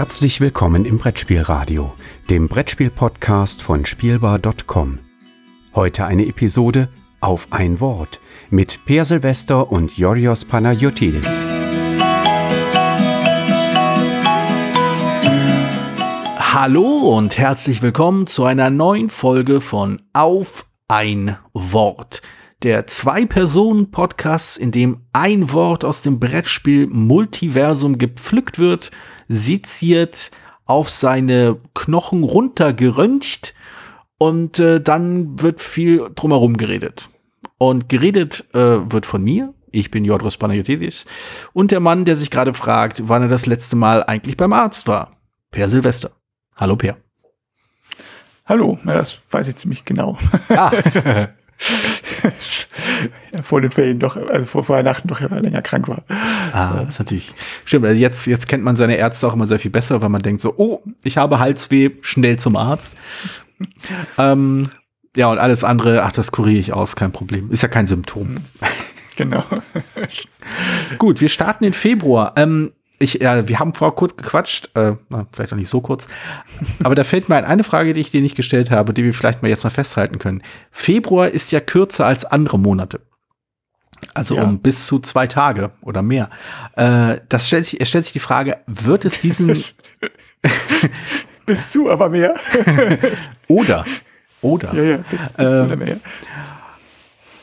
Herzlich willkommen im Brettspielradio, dem Brettspiel-Podcast von Spielbar.com. Heute eine Episode auf ein Wort mit Per Silvester und Yorios Panayotidis. Hallo und herzlich willkommen zu einer neuen Folge von Auf ein Wort. Der Zwei-Personen-Podcast, in dem ein Wort aus dem Brettspiel Multiversum gepflückt wird, seziert, auf seine Knochen runtergeröntgt und äh, dann wird viel drumherum geredet. Und geredet äh, wird von mir. Ich bin Jodros Panayotidis. Und der Mann, der sich gerade fragt, wann er das letzte Mal eigentlich beim Arzt war. Per Silvester. Hallo, Per. Hallo, ja, das weiß ich ziemlich genau. Ah. ja, vor den Ferien doch, also vor Weihnachten doch länger krank war. Ah, das ist natürlich. Stimmt, also jetzt, jetzt kennt man seine Ärzte auch immer sehr viel besser, weil man denkt so, oh, ich habe Halsweh, schnell zum Arzt. ähm, ja, und alles andere, ach, das kuriere ich aus, kein Problem. Ist ja kein Symptom. Genau. Gut, wir starten in Februar. Ähm, ich, ja, wir haben vorher kurz gequatscht, äh, na, vielleicht auch nicht so kurz, aber da fällt mir ein, eine Frage, die ich dir nicht gestellt habe, die wir vielleicht mal jetzt mal festhalten können. Februar ist ja kürzer als andere Monate. Also Ja. um bis zu zwei Tage oder mehr. Äh, das stellt sich, es stellt sich die Frage, wird es diesen Bis zu, aber mehr. oder oder ja, ja, bis, bis Ähm, zu oder mehr.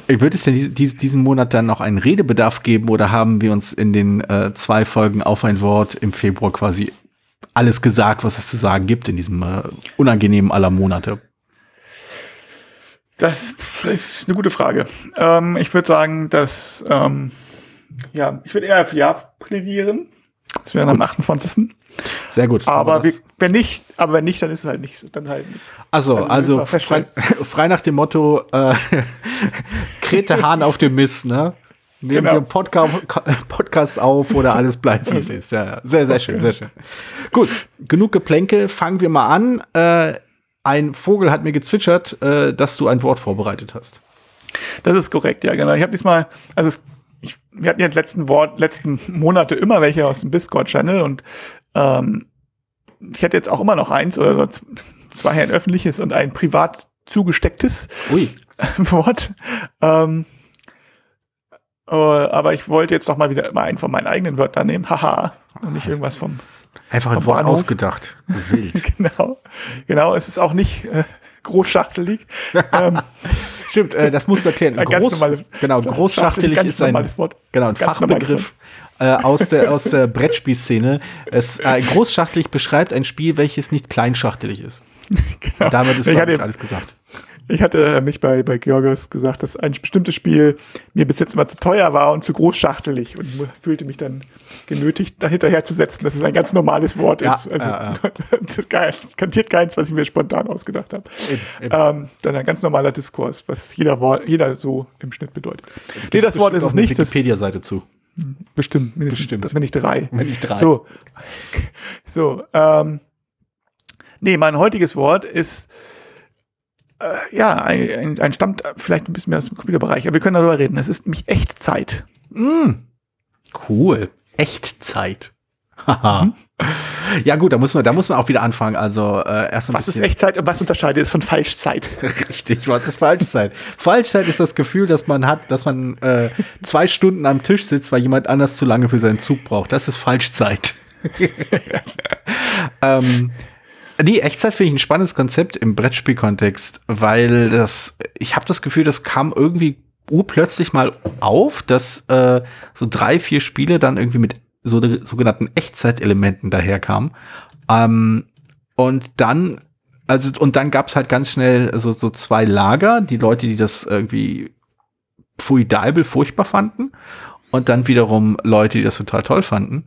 Wird es denn dies- dies- diesen Monat dann noch einen Redebedarf geben oder haben wir uns in den äh, zwei Folgen auf ein Wort im Februar quasi alles gesagt, was es zu sagen gibt in diesem äh, unangenehmen aller Monate? Das ist eine gute Frage. Ähm, ich würde sagen, dass, ähm, ja, ich würde eher für Ja plädieren. Das wäre am 28. Sehr gut. Aber, wir, wenn nicht, aber wenn nicht, dann ist es halt nicht so. Dann halt nicht. also, also also frei, frei nach dem Motto, äh, Krete Hahn auf dem Mist, ne? Nehmen Genau. wir einen Podca Podcast auf oder alles bleibt, wie es ist. Ja, ja. Sehr, sehr schön, sehr schön. Gut, genug Geplänkel, fangen wir mal an. Äh, ein Vogel hat mir gezwitschert, äh, dass du ein Wort vorbereitet hast. Das ist korrekt, ja, genau. Ich habe diesmal, also es, ich, wir hatten ja letzten Wort, letzten Monate immer welche aus dem Discord-Channel und ähm, ich hätte jetzt auch immer noch eins oder so zwei ein öffentliches und ein privat zugestecktes Ui. Wort. Ähm, äh, aber ich wollte jetzt doch mal wieder immer einen von meinen eigenen Wörtern nehmen. Haha. Und nicht irgendwas vom. Einfach ein Vom Wort Bahnhof. ausgedacht. Genau. Genau. Es ist auch nicht äh, großschachtelig. ähm, Stimmt, äh, das musst du erklären. Groß, normales- genau, großschachtelig ist ein, genau, ein Fachbegriff äh, aus der, aus der Brettspielszene. Es, äh, großschachtelig beschreibt ein Spiel, welches nicht kleinschachtelig ist. genau. Damit ist ich, hatte, alles gesagt. Ich hatte mich bei, bei Georgios gesagt, dass ein bestimmtes Spiel mir bis jetzt immer zu teuer war und zu großschachtelig und fühlte mich dann genötigt, dahinterher zu setzen, dass es ein ganz normales Wort Ja, ist. Also, ist geil. kantiert keins, was ich mir spontan ausgedacht habe. Ähm, dann ein ganz normaler Diskurs, was jeder Wort, jeder so im Schnitt bedeutet. Nee, das Wort ist es nicht. Wikipedia-Seite zu. bestimmt, mindestens, Bestimmt. Das, wenn nicht drei. Wenn nicht drei. So, so, ähm, nee, mein heutiges Wort ist, äh, ja, ein, ein, ein stammt vielleicht ein bisschen mehr aus dem Computerbereich, aber wir können darüber reden. Es ist nämlich Echtzeit. Cool. Echtzeit. Haha. ja gut, da muss man, da muss man auch wieder anfangen. Also äh, erst Was ist bisschen- Echtzeit und was unterscheidet es von Falschzeit? Richtig, was ist Falschzeit? Falschzeit ist das Gefühl, dass man hat, dass man äh, zwei Stunden am Tisch sitzt, weil jemand anders zu lange für seinen Zug braucht. Das ist Falschzeit. ähm, nee, Echtzeit finde ich ein spannendes Konzept im Brettspielkontext, weil das, ich habe das Gefühl, das kam irgendwie urplötzlich mal auf, dass äh, so drei, vier Spiele dann irgendwie mit so sogenannten Echtzeitelementen daherkamen. Ähm, und dann, also, und dann gab's halt ganz schnell so, so zwei Lager, die Leute, die das irgendwie fuidabel furchtbar fanden, und dann wiederum Leute, die das total toll fanden.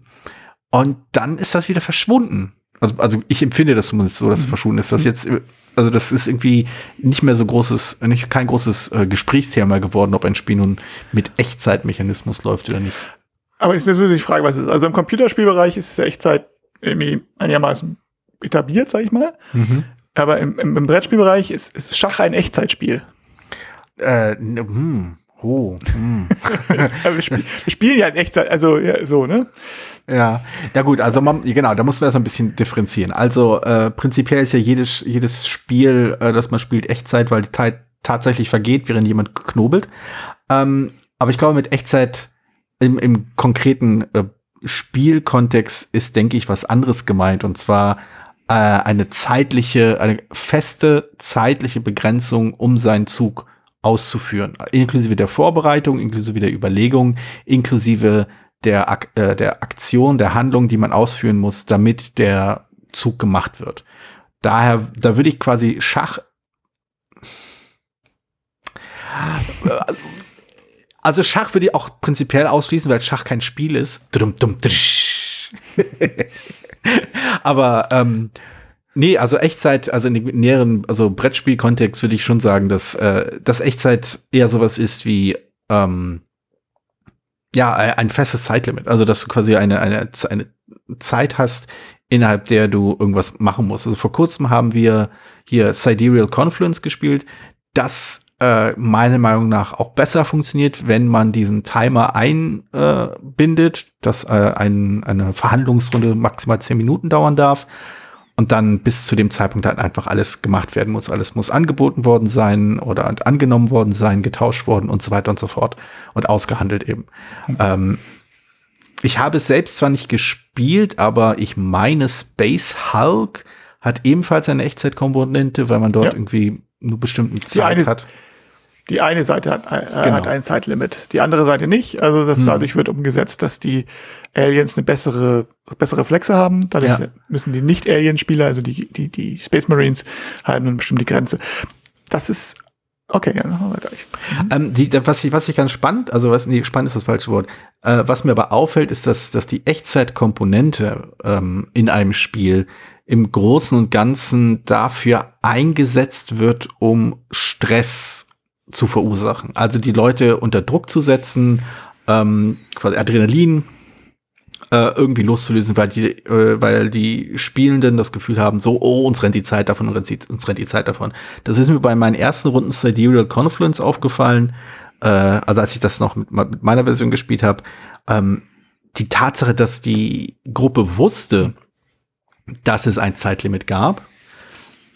Und dann ist das wieder verschwunden. Also, also ich empfinde das zumindest so, dass es verschwunden ist. Das jetzt, also das ist irgendwie nicht mehr so großes, nicht kein großes äh, Gesprächsthema geworden, ob ein Spiel nun mit Echtzeitmechanismus läuft oder nicht. Aber ich natürlich die Frage, was es ist. Also im Computerspielbereich ist es ja Echtzeit irgendwie einigermaßen etabliert, sag ich mal. Aber im, im, im Brettspielbereich ist, ist Schach ein Echtzeitspiel. Äh, n- hm, Oh. Hm. wir, wir, spielen ja in Echtzeit, also ja, so, ne? Ja, ja gut, also man, genau, da muss man das ein bisschen differenzieren. Also äh, prinzipiell ist ja jedes, jedes Spiel, äh, das man spielt, Echtzeit, weil die Zeit tatsächlich vergeht, während jemand knobelt. Ähm, aber ich glaube, mit Echtzeit im, im konkreten äh, Spielkontext ist, denke ich, was anderes gemeint. Und zwar äh, eine zeitliche, eine feste zeitliche Begrenzung, um seinen Zug auszuführen. Inklusive der Vorbereitung, inklusive der Überlegung, inklusive der, Ak äh, der Aktion, der Handlung, die man ausführen muss, damit der Zug gemacht wird. Daher, da würde ich quasi Schach. Also Schach würde ich auch prinzipiell ausschließen, weil Schach kein Spiel ist. Aber ähm, Nee, also Echtzeit, also in dem näheren, also Brettspiel-Kontext würde ich schon sagen, dass, äh, dass Echtzeit eher sowas ist wie ähm, ja, ein festes Zeitlimit. Also dass du quasi eine, eine, eine Zeit hast, innerhalb der du irgendwas machen musst. Also vor kurzem haben wir hier Sidereal Confluence gespielt, das äh, meiner Meinung nach auch besser funktioniert, wenn man diesen Timer einbindet, äh, dass äh, ein, eine Verhandlungsrunde maximal zehn Minuten dauern darf und dann bis zu dem Zeitpunkt dann einfach alles gemacht werden muss. Alles muss angeboten worden sein oder angenommen worden sein, getauscht worden und so weiter und so fort und ausgehandelt eben. Mhm. Ähm, ich habe es selbst zwar nicht gespielt, aber ich meine Space Hulk hat ebenfalls eine Echtzeitkomponente, weil man dort ja. irgendwie nur bestimmten Zeit hat. Die eine Seite hat, äh, genau. hat ein Zeitlimit, die andere Seite nicht. Also das, hm. dadurch wird umgesetzt, dass die Aliens eine bessere, bessere Reflexe haben. Dadurch ja. müssen die Nicht-Alien-Spieler, also die, die, die Space Marines, halten eine bestimmte Grenze. Das ist Okay, ja, weiter. Mhm. Ähm, die, was, ich, was ich ganz spannend, also was, nee, spannend ist das falsche Wort. Äh, was mir aber auffällt, ist, dass, dass die Echtzeitkomponente ähm, in einem Spiel im Großen und Ganzen dafür eingesetzt wird, um Stress zu verursachen. Also die Leute unter Druck zu setzen, ähm, quasi Adrenalin äh, irgendwie loszulösen, weil die, äh, weil die Spielenden das Gefühl haben, so, oh, uns rennt die Zeit davon, uns rennt, die Zeit davon. Das ist mir bei meinen ersten Runden Sidereal Confluence aufgefallen, äh, also als ich das noch mit, mit meiner Version gespielt habe. Ähm, die Tatsache, dass die Gruppe wusste, dass es ein Zeitlimit gab,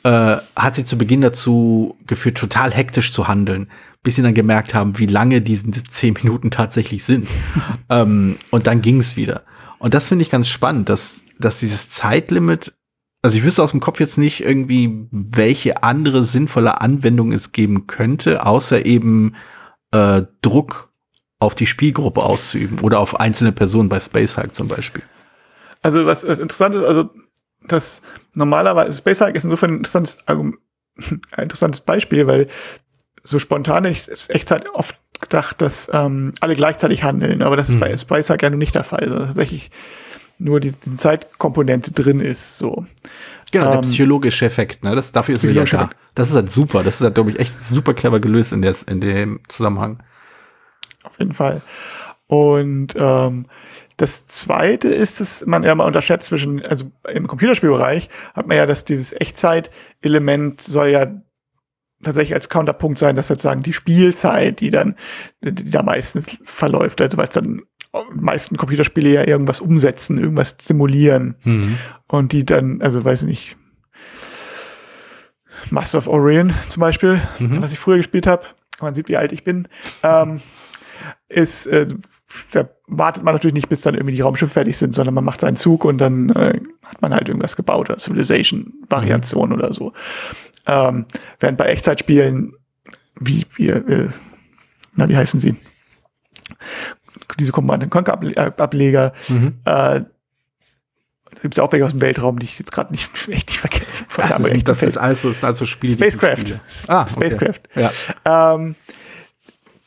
äh, hat sie zu Beginn dazu geführt, total hektisch zu handeln, bis sie dann gemerkt haben, wie lange diese zehn Minuten tatsächlich sind. ähm, und dann ging es wieder. Und das finde ich ganz spannend, dass, dass dieses Zeitlimit, also ich wüsste aus dem Kopf jetzt nicht irgendwie, welche andere sinnvolle Anwendung es geben könnte, außer eben äh, Druck auf die Spielgruppe auszuüben oder auf einzelne Personen bei Space Hulk zum Beispiel. Also was, was interessant ist, also das normalerweise Space Hulk ist insofern ein interessantes, ein interessantes Beispiel, weil so spontan ist Echtzeit oft gedacht, dass ähm, alle gleichzeitig handeln, aber das ist bei Spice Hack ja nun nicht der Fall. Also tatsächlich nur die, die Zeitkomponente drin ist. So. Genau, der ähm, psychologische Effekt, ne? Das, dafür ist er ja da. Das ist halt super. Das ist halt, glaube ich, echt super clever gelöst in, des, in dem Zusammenhang. Auf jeden Fall. Und ähm, das zweite ist, dass man ja mal unterschätzt zwischen, also im Computerspielbereich hat man ja, dass dieses Echtzeit-Element soll ja tatsächlich als Counterpunkt sein, dass sozusagen die Spielzeit, die dann, die da meistens verläuft, also weil es dann meisten Computerspiele ja irgendwas umsetzen, irgendwas simulieren mhm. und die dann, also weiß ich nicht, Master of Orion zum Beispiel, mhm. was ich früher gespielt habe, man sieht, wie alt ich bin, ähm, ist, äh, da wartet man natürlich nicht, bis dann irgendwie die Raumschiffe fertig sind, sondern man macht seinen Zug und dann äh, hat man halt irgendwas gebaut, oder Civilization-Variation mhm. oder so. Ähm, während bei Echtzeitspielen, wie, wie, äh, na, wie heißen sie? Diese Command Conquer-Ableger, mhm. äh, gibt es auch welche aus dem Weltraum, die ich jetzt gerade nicht, echt nicht vergesse. Das, ist, nicht, das ist also, das ist also Spiel. Spacecraft. Ah, Spacecraft. Okay. Ja. Ähm,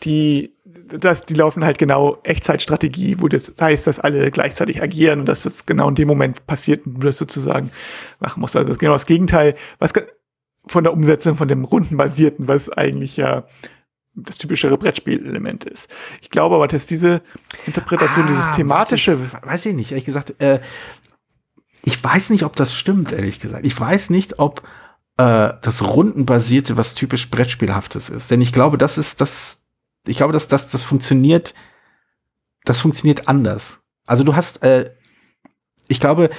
die, das, die laufen halt genau Echtzeitstrategie, wo das heißt, dass alle gleichzeitig agieren und dass das genau in dem Moment passiert und du das sozusagen machen musst. Also das ist genau das Gegenteil, was von der Umsetzung von dem rundenbasierten, was eigentlich ja das typischere Brettspielelement ist. Ich glaube aber, dass diese Interpretation, ah, dieses thematische. Weiß ich, weiß ich nicht, ehrlich gesagt. Äh, ich weiß nicht, ob das stimmt, ehrlich gesagt. Ich weiß nicht, ob äh, das Rundenbasierte was typisch Brettspielhaftes ist. Denn ich glaube, das ist das, ich glaube, dass das, das funktioniert, das funktioniert anders. Also du hast, äh, ich glaube,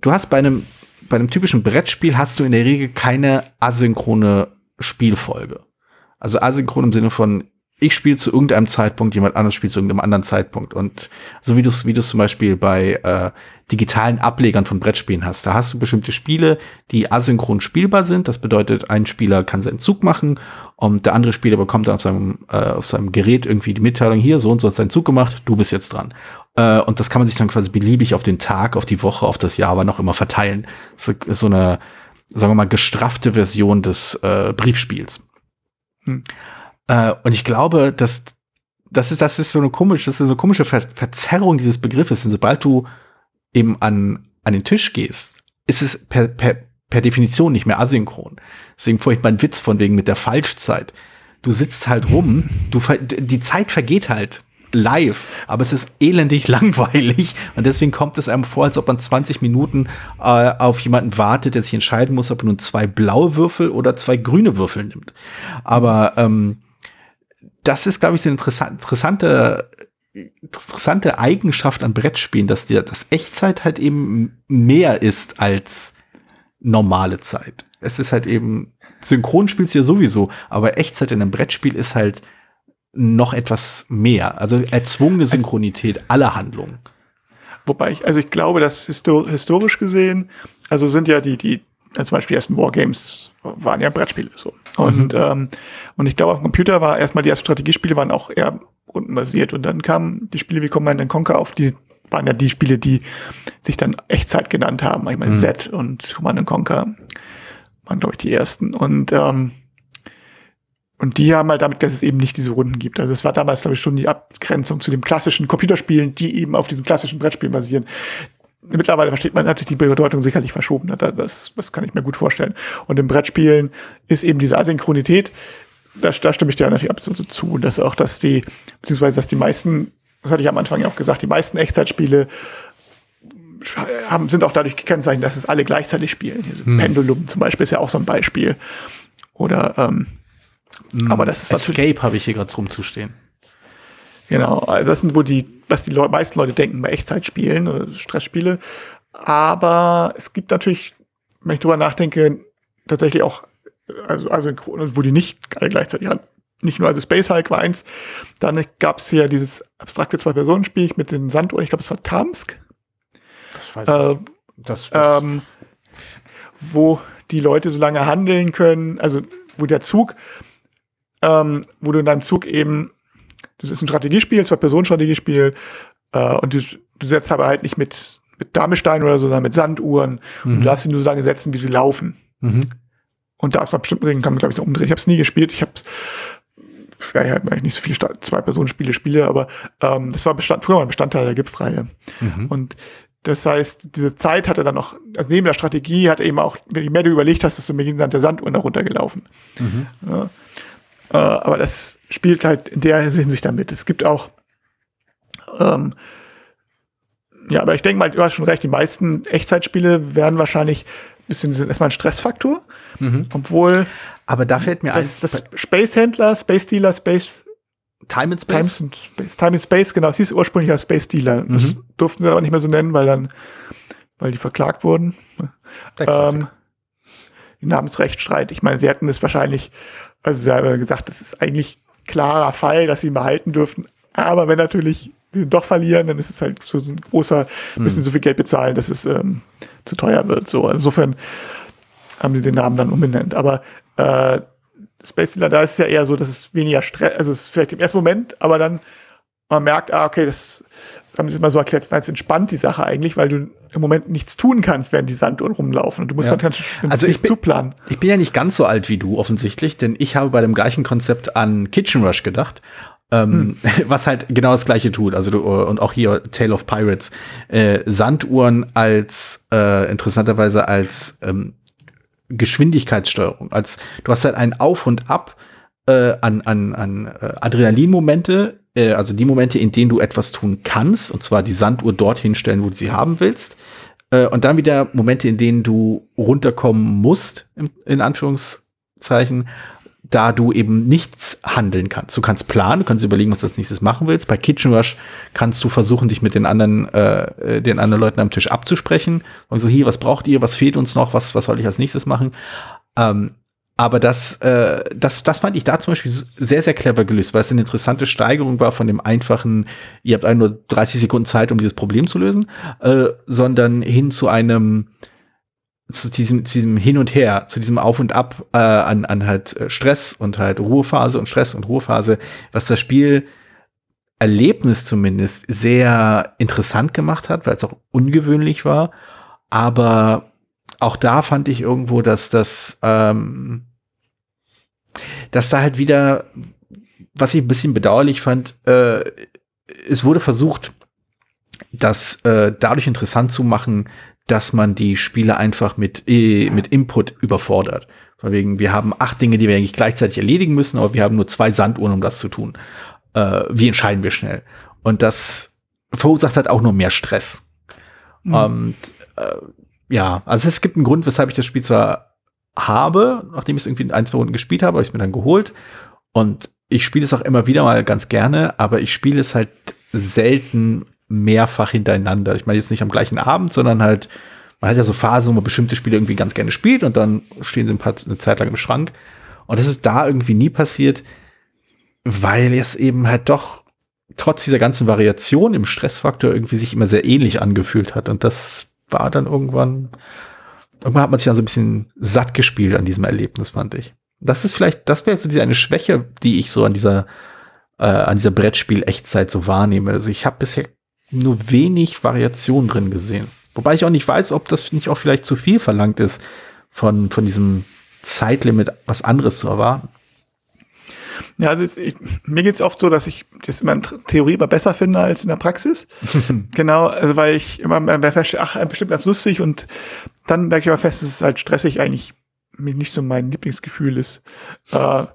du hast bei einem, bei einem typischen Brettspiel hast du in der Regel keine asynchrone Spielfolge. Also asynchron im Sinne von, ich spiele zu irgendeinem Zeitpunkt, jemand anderes spielt zu irgendeinem anderen Zeitpunkt. Und so wie du es wie du zum Beispiel bei äh, digitalen Ablegern von Brettspielen hast, da hast du bestimmte Spiele, die asynchron spielbar sind. Das bedeutet, ein Spieler kann seinen Zug machen und der andere Spieler bekommt dann auf seinem, äh, auf seinem Gerät irgendwie die Mitteilung, hier, so und so hat seinen Zug gemacht, du bist jetzt dran. Äh, und das kann man sich dann quasi beliebig auf den Tag, auf die Woche, auf das Jahr, aber noch immer verteilen. Ist so eine, sagen wir mal, gestraffte Version des äh, Briefspiels. Hm. Äh, und ich glaube, dass das ist, das ist so eine komische, das ist eine komische Ver Verzerrung dieses Begriffes. Denn sobald du eben an, an den Tisch gehst, ist es per, per, per Definition nicht mehr asynchron. Deswegen vorhin mein Witz von wegen mit der Falschzeit. Du sitzt halt rum, du, die Zeit vergeht halt live, aber es ist elendig langweilig und deswegen kommt es einem vor, als ob man 20 Minuten äh, auf jemanden wartet, der sich entscheiden muss, ob er nun zwei blaue Würfel oder zwei grüne Würfel nimmt. Aber ähm, das ist, glaube ich, eine interessant, interessante, interessante Eigenschaft an Brettspielen, dass dir das Echtzeit halt eben mehr ist als normale Zeit. Es ist halt eben, synchron spielst du ja sowieso, aber Echtzeit in einem Brettspiel ist halt noch etwas mehr. Also erzwungene also Synchronität also, aller Handlungen. Wobei ich, also ich glaube, dass historisch gesehen, also sind ja die, die, also zum Beispiel die ersten Wargames waren ja Brettspiele so. Und, mhm. ähm, und ich glaube, auf dem Computer war erstmal die ersten Strategiespiele waren auch eher rundenbasiert und dann kamen die Spiele wie Command Conquer auf, die waren ja die Spiele, die sich dann Echtzeit genannt haben. Ich meine, mhm. Z und Command Conquer waren, glaube ich, die ersten. Und ähm, und die haben halt damit, dass es eben nicht diese Runden gibt. Also es war damals, glaube ich, schon die Abgrenzung zu den klassischen Computerspielen, die eben auf diesen klassischen Brettspielen basieren. Mittlerweile versteht man, hat sich die Bedeutung sicherlich verschoben. Das, das kann ich mir gut vorstellen. Und im Brettspielen ist eben diese Asynchronität, da, da stimme ich dir natürlich absolut zu, dass auch, dass die, beziehungsweise, dass die meisten, das hatte ich am Anfang ja auch gesagt, die meisten Echtzeitspiele haben, sind auch dadurch gekennzeichnet, dass es alle gleichzeitig spielen. Hier so hm. Pendulum zum Beispiel ist ja auch so ein Beispiel. Oder ähm, hm, Aber das ist Escape habe ich hier gerade rumzustehen. Genau, also das sind wohl die, was die Le meisten Leute denken bei Echtzeitspielen oder Stressspiele. Aber es gibt natürlich, wenn ich drüber nachdenke, tatsächlich auch, also, also wo die nicht alle gleichzeitig haben. Nicht nur, also Space Hulk war eins, dann gab es hier dieses abstrakte Zwei-Personen-Spiel mit den Sanduhren, ich glaube, es war Tamsk. Das weiß äh. Das, das ähm, wo die Leute so lange handeln können, also wo der Zug ähm, wo du in deinem Zug eben, das ist ein Strategiespiel, zwei Personenstrategiespiel, äh, und du, du setzt aber halt nicht mit, mit Damestein oder so, sondern mit Sanduhren mhm. und du darfst sie nur so lange setzen, wie sie laufen. Mhm. Und da ist bestimmten Regeln kann man, glaube ich, so umdrehen. Ich habe es nie gespielt, ich habe es ja, ich habe nicht so viele Zwei-Personen-Spiele spiele, aber ähm, das war Bestand, früher mal Bestandteil der GIF-Reihe. Mhm. Und das heißt, diese Zeit hatte dann noch, also neben der Strategie hat er eben auch, je mehr du überlegt hast, desto mehr ging dann der Sanduhr noch runtergelaufen. Mhm. Ja. Äh, aber das spielt halt in der Hinsicht damit. Es gibt auch, ähm, ja, aber ich denke mal, du hast schon recht, die meisten Echtzeitspiele werden wahrscheinlich ein bisschen sind erstmal ein Stressfaktor, mhm. obwohl. Aber da fällt mir das, ein. Das Space Händler, Space Dealer, Space. Time and Space? Time and Space, Time and Space genau. Es hieß ursprünglich als Space Dealer. Mhm. Das durften sie aber nicht mehr so nennen, weil dann, weil die verklagt wurden. Der ähm, Namensrechtsstreit. Ich meine, sie hätten es wahrscheinlich also sie haben gesagt, das ist eigentlich klarer Fall, dass sie ihn behalten dürfen. Aber wenn natürlich sie doch verlieren, dann ist es halt so ein großer, hm. müssen so viel Geld bezahlen, dass es ähm, zu teuer wird. So, insofern haben sie den Namen dann umbenannt. Aber äh, Space Dealer, da ist es ja eher so, dass es weniger Stress, also es ist vielleicht im ersten Moment, aber dann man merkt, ah, okay, das haben sie immer so erklärt, das entspannt die Sache eigentlich, weil du im Moment nichts tun kannst, während die Sanduhren rumlaufen. Und du musst ja. dann also ich bin, zuplanen. Ich bin ja nicht ganz so alt wie du offensichtlich, denn ich habe bei dem gleichen Konzept an Kitchen Rush gedacht. Ähm, hm. was halt genau das gleiche tut. Also du, und auch hier Tale of Pirates. Äh, Sanduhren als äh, interessanterweise als ähm, Geschwindigkeitssteuerung. Als du hast halt ein Auf und Ab äh, an, an, an äh, Adrenalinmomente äh, also die Momente, in denen du etwas tun kannst, und zwar die Sanduhr dorthin stellen, wo du sie haben willst, äh, und dann wieder Momente, in denen du runterkommen musst, in, in Anführungszeichen, da du eben nichts handeln kannst. Du kannst planen, du kannst überlegen, was du als nächstes machen willst. Bei Kitchen Rush kannst du versuchen, dich mit den anderen, äh, den anderen Leuten am Tisch abzusprechen und so, hier, was braucht ihr, was fehlt uns noch, was, was soll ich als nächstes machen? Ähm, aber das, äh, das, das fand ich da zum Beispiel sehr, sehr clever gelöst, weil es eine interessante Steigerung war von dem einfachen, ihr habt nur 30 Sekunden Zeit, um dieses Problem zu lösen, äh, sondern hin zu einem, zu diesem, zu diesem Hin und Her, zu diesem Auf und Ab äh, an, an halt Stress und halt Ruhephase und Stress und Ruhephase, was das Spiel Erlebnis zumindest sehr interessant gemacht hat, weil es auch ungewöhnlich war. Aber auch da fand ich irgendwo, dass das ähm, dass da halt wieder, was ich ein bisschen bedauerlich fand, äh, es wurde versucht, das äh, dadurch interessant zu machen, dass man die Spiele einfach mit, äh, mit Input überfordert. Von wegen, wir haben acht Dinge, die wir eigentlich gleichzeitig erledigen müssen, aber wir haben nur zwei Sanduhren, um das zu tun. Äh, wie entscheiden wir schnell? Und das verursacht halt auch nur mehr Stress. Mhm. Und äh, ja, also es gibt einen Grund, weshalb ich das Spiel zwar habe, nachdem ich es irgendwie in ein, zwei Runden gespielt habe, habe ich es mir dann geholt. Und ich spiele es auch immer wieder mal ganz gerne, aber ich spiele es halt selten mehrfach hintereinander. Ich meine jetzt nicht am gleichen Abend, sondern halt, man hat ja so Phasen, wo man bestimmte Spiele irgendwie ganz gerne spielt und dann stehen sie ein paar, eine Zeit lang im Schrank. Und das ist da irgendwie nie passiert, weil es eben halt doch trotz dieser ganzen Variation im Stressfaktor irgendwie sich immer sehr ähnlich angefühlt hat. Und das war dann irgendwann irgendwann hat man sich dann so ein bisschen satt gespielt an diesem Erlebnis, fand ich. Das ist vielleicht, das wäre so diese eine Schwäche, die ich so an dieser, äh, an dieser Brettspiel-Echtzeit so wahrnehme. Also ich habe bisher nur wenig Variation drin gesehen. Wobei ich auch nicht weiß, ob das nicht auch vielleicht zu viel verlangt ist, von, von diesem Zeitlimit was anderes zu erwarten. Ja, also ich, mir geht's oft so, dass ich das immer in Theorie immer besser finde als in der Praxis. genau, also weil ich immer feststelle, ach, bestimmt ganz lustig und dann merke ich aber fest, dass es halt stressig eigentlich nicht so mein Lieblingsgefühl ist. Äh, ach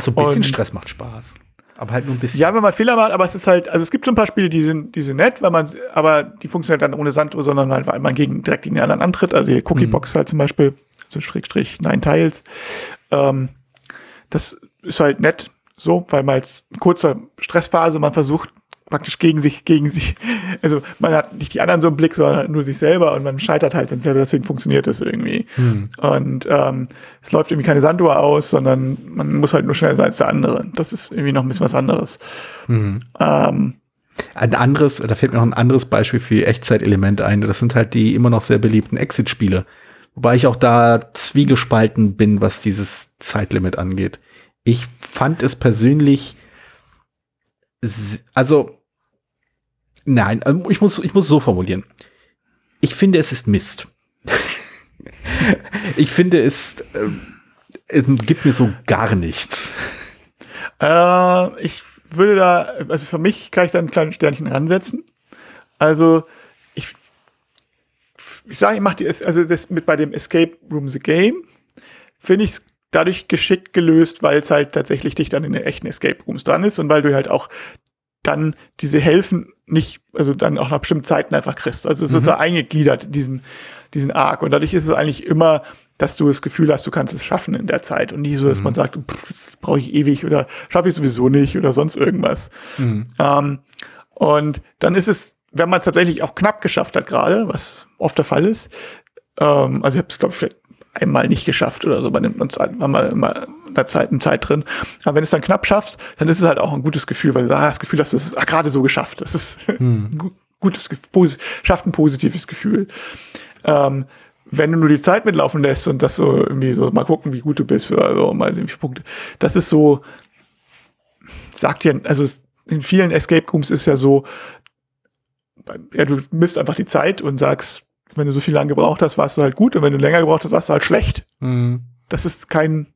so, ein bisschen Stress macht Spaß. Aber halt nur ein bisschen. Ja, wenn man Fehler macht, aber es ist halt, also es gibt schon ein paar Spiele, die sind, die sind nett, weil man, aber die funktionieren dann ohne Sanduhr, sondern halt, weil man gegen, direkt gegen den anderen antritt. Also hier Cookiebox mhm. halt zum Beispiel, so Schrägstrich, Nine Tiles. Ähm, das ist halt nett, so, weil man als kurzer Stressphase, man versucht praktisch gegen sich, gegen sich, also man hat nicht die anderen so im Blick, sondern nur sich selber und man scheitert halt dann selber, deswegen funktioniert das irgendwie. Hm. Und ähm, es läuft irgendwie keine Sanduhr aus, sondern man muss halt nur schneller sein als der andere. Das ist irgendwie noch ein bisschen was anderes. Hm. Ähm, ein anderes, da fällt mir noch ein anderes Beispiel für Echtzeitelement ein. Das sind halt die immer noch sehr beliebten Exit-Spiele. Wobei ich auch da zwiegespalten bin, was dieses Zeitlimit angeht. Ich fand es persönlich, also, nein, ähm, ich muss, ich muss so formulieren. Ich finde, es ist Mist. ich finde, es, äh, es gibt mir so gar nichts. Äh, ich würde da, also für mich kann ich da ein kleines Sternchen ransetzen. Also, ich, ich sage, ich mache die, also das mit bei dem Escape Room the Game, finde ich es dadurch geschickt gelöst, weil es halt tatsächlich dich dann in den echten Escape Rooms dran ist und weil du halt auch dann diese Helfen nicht, also dann auch nach bestimmten Zeiten einfach kriegst. Also es mhm. ist so eingegliedert, diesen, diesen Arc. Und dadurch ist es eigentlich immer, dass du das Gefühl hast, du kannst es schaffen in der Zeit. Und nicht so, dass mhm. man sagt, das brauche ich ewig oder schaffe ich sowieso nicht oder sonst irgendwas. Mhm. Ähm, und dann ist es, wenn man es tatsächlich auch knapp geschafft hat gerade, was oft der Fall ist, ähm, also ich habe es, glaube ich, vielleicht einmal nicht geschafft oder so, man nimmt uns halt mal da Zeit, eine Zeit drin. Aber wenn du es dann knapp schaffst, dann ist es halt auch ein gutes Gefühl, weil du ah, das Gefühl hast, du es gerade so geschafft. Das ist hm. ein gutes, schafft ein positives Gefühl. Ähm, wenn du nur die Zeit mitlaufen lässt und das so irgendwie so mal gucken, wie gut du bist oder so, mal sehen, wie viele Punkte. Das ist so, sagt dir, also in vielen Escape Rooms ist ja so, ja, du misst einfach die Zeit und sagst, wenn du so viel lang gebraucht hast, warst du halt gut und wenn du länger gebraucht hast, warst du halt schlecht. Mhm. Das ist kein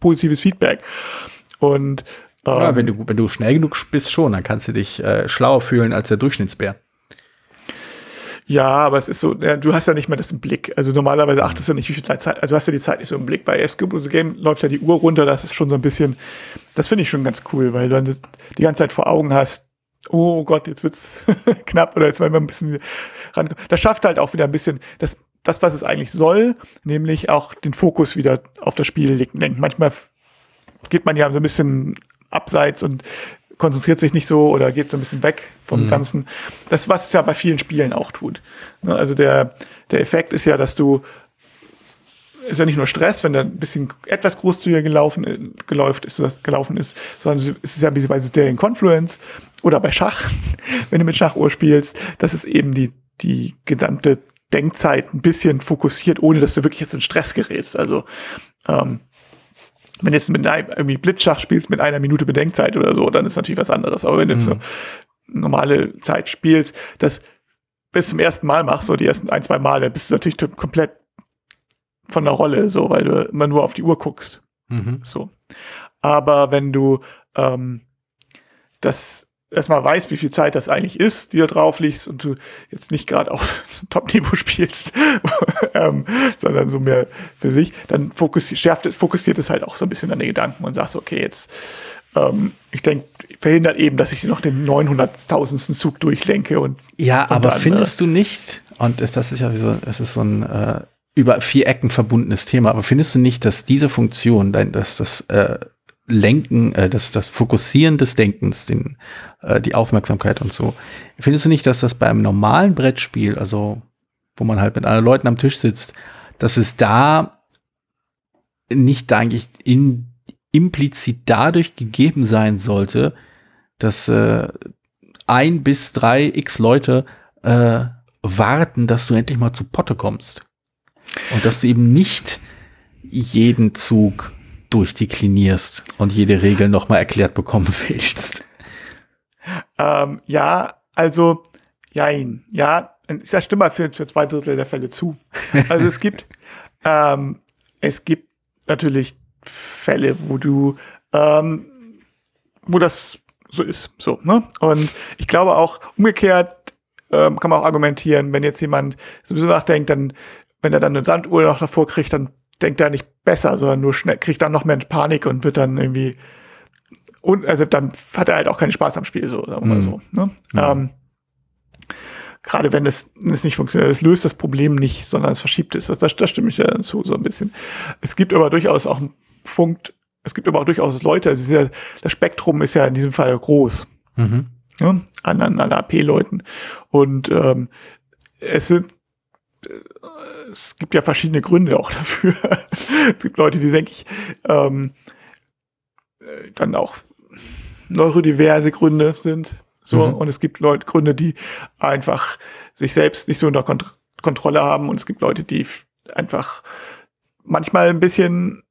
positives Feedback. Und ähm, ja, wenn du wenn du schnell genug bist schon, dann kannst du dich äh, schlauer fühlen als der Durchschnittsbär. Ja, aber es ist so, ja, du hast ja nicht mehr das im Blick. Also normalerweise achtest du nicht, wie viel Zeit, also du hast ja die Zeit nicht so im Blick. Bei Escape the Game läuft ja die Uhr runter, das ist schon so ein bisschen, das finde ich schon ganz cool, weil du dann die ganze Zeit vor Augen hast, oh Gott, jetzt wird's knapp oder jetzt wollen wir ein bisschen rankommen. Das schafft halt auch wieder ein bisschen, das, das, was es eigentlich soll, nämlich auch den Fokus wieder auf das Spiel lenken. Manchmal geht man ja so ein bisschen abseits und konzentriert sich nicht so oder geht so ein bisschen weg vom mhm. Ganzen. Das, was es ja bei vielen Spielen auch tut. Ne, also der, der Effekt ist ja, dass du ist ja nicht nur Stress, wenn da ein bisschen etwas großzügiger gelaufen, geläuft ist, gelaufen ist, sondern es ist ja wie bei Sterling Confluence oder bei Schach, wenn du mit Schachuhr spielst, dass es eben die, die gesamte Denkzeit ein bisschen fokussiert, ohne dass du wirklich jetzt in Stress gerätst. Also ähm, wenn du jetzt mit einem irgendwie Blitzschach spielst mit einer Minute Bedenkzeit oder so, dann ist natürlich was anderes. Aber wenn du jetzt mhm. so normale Zeit spielst, das bis zum ersten Mal machst, so die ersten ein, zwei Male, bist du natürlich komplett von der Rolle, so, weil du immer nur auf die Uhr guckst. Mhm. So. Aber wenn du ähm, das erstmal weißt, wie viel Zeit das eigentlich ist, die da drauf liegst und du jetzt nicht gerade auf Top-Niveau spielst, ähm, sondern so mehr für sich, dann fokussiert, schärft, fokussiert es halt auch so ein bisschen deine Gedanken und sagst, okay, jetzt, ähm, ich denke, verhindert eben, dass ich noch den 900.000. Zug durchlenke und. Ja, und aber dann, findest äh, du nicht, und das ist ja wie so, es ist so ein, äh, über vier Ecken verbundenes Thema, aber findest du nicht, dass diese Funktion, dass das, äh, Lenken, äh, das, das Fokussieren des Denkens, den, äh, die Aufmerksamkeit und so. Findest du nicht, dass das beim normalen Brettspiel, also wo man halt mit anderen Leuten am Tisch sitzt, dass es da nicht eigentlich in, implizit dadurch gegeben sein sollte, dass äh, ein bis drei x Leute äh, warten, dass du endlich mal zu Potte kommst. Und dass du eben nicht jeden Zug durchdeklinierst und jede Regel nochmal erklärt bekommen willst. Ähm, ja, also, jein, ja, ich sag stimme für, für zwei Drittel der Fälle zu. Also es gibt, ähm, es gibt natürlich Fälle, wo du, ähm, wo das so ist, so, ne? Und ich glaube auch umgekehrt ähm, kann man auch argumentieren, wenn jetzt jemand sowieso nachdenkt, dann, wenn er dann eine Sanduhr noch davor kriegt, dann denkt er nicht besser, sondern nur schnell, kriegt dann noch mehr Panik und wird dann irgendwie, und, also dann hat er halt auch keinen Spaß am Spiel, so, sagen wir mal mhm. so. Ne? Mhm. Ähm, Gerade wenn es, wenn es nicht funktioniert, es löst das Problem nicht, sondern es verschiebt es. Das, das, das stimme ich ja dazu so ein bisschen. Es gibt aber durchaus auch einen Punkt, es gibt aber auch durchaus Leute, also ja, das Spektrum ist ja in diesem Fall groß. Mhm. Ja, an, an, an AP-Leuten. Und ähm, es sind es gibt ja verschiedene Gründe auch dafür. es gibt Leute, die, denke ich, ähm, äh, dann auch neurodiverse Gründe sind. So, mhm. und es gibt Leute, Gründe, die einfach sich selbst nicht so unter Kont Kontrolle haben. Und es gibt Leute, die einfach manchmal ein bisschen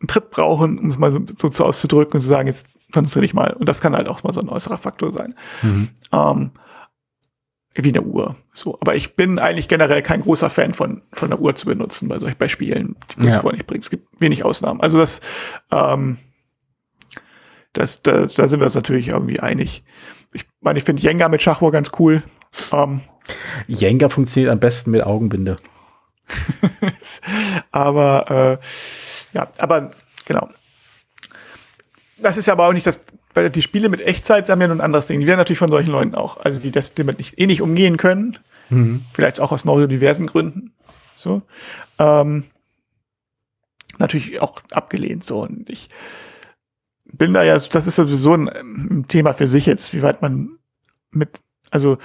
einen Tritt brauchen, um es mal so, so, so auszudrücken und zu sagen, jetzt konzentriere dich mal. Und das kann halt auch mal so ein äußerer Faktor sein. Mhm. Ähm, wie eine Uhr. So, aber ich bin eigentlich generell kein großer Fan von von der Uhr zu benutzen bei solchen bei Spielen, die das ja. vorher nicht bringt. Es gibt wenig Ausnahmen. Also das, ähm, das, das, da sind wir uns natürlich irgendwie einig. Ich meine, ich finde Jenga mit Schachuhr ganz cool. Ähm, Jenga funktioniert am besten mit Augenbinde. aber äh, ja, aber genau. Das ist ja aber auch nicht das weil die Spiele mit Echtzeit haben ja nun ein anderes Ding. Die werden natürlich von solchen Leuten auch, also die das damit nicht, eh nicht umgehen können. Mhm. Vielleicht auch aus neurodiversen Gründen. So. Ähm, natürlich auch abgelehnt. So. Und ich bin da ja, das ist sowieso ein, ein Thema für sich jetzt, wie weit man mit, also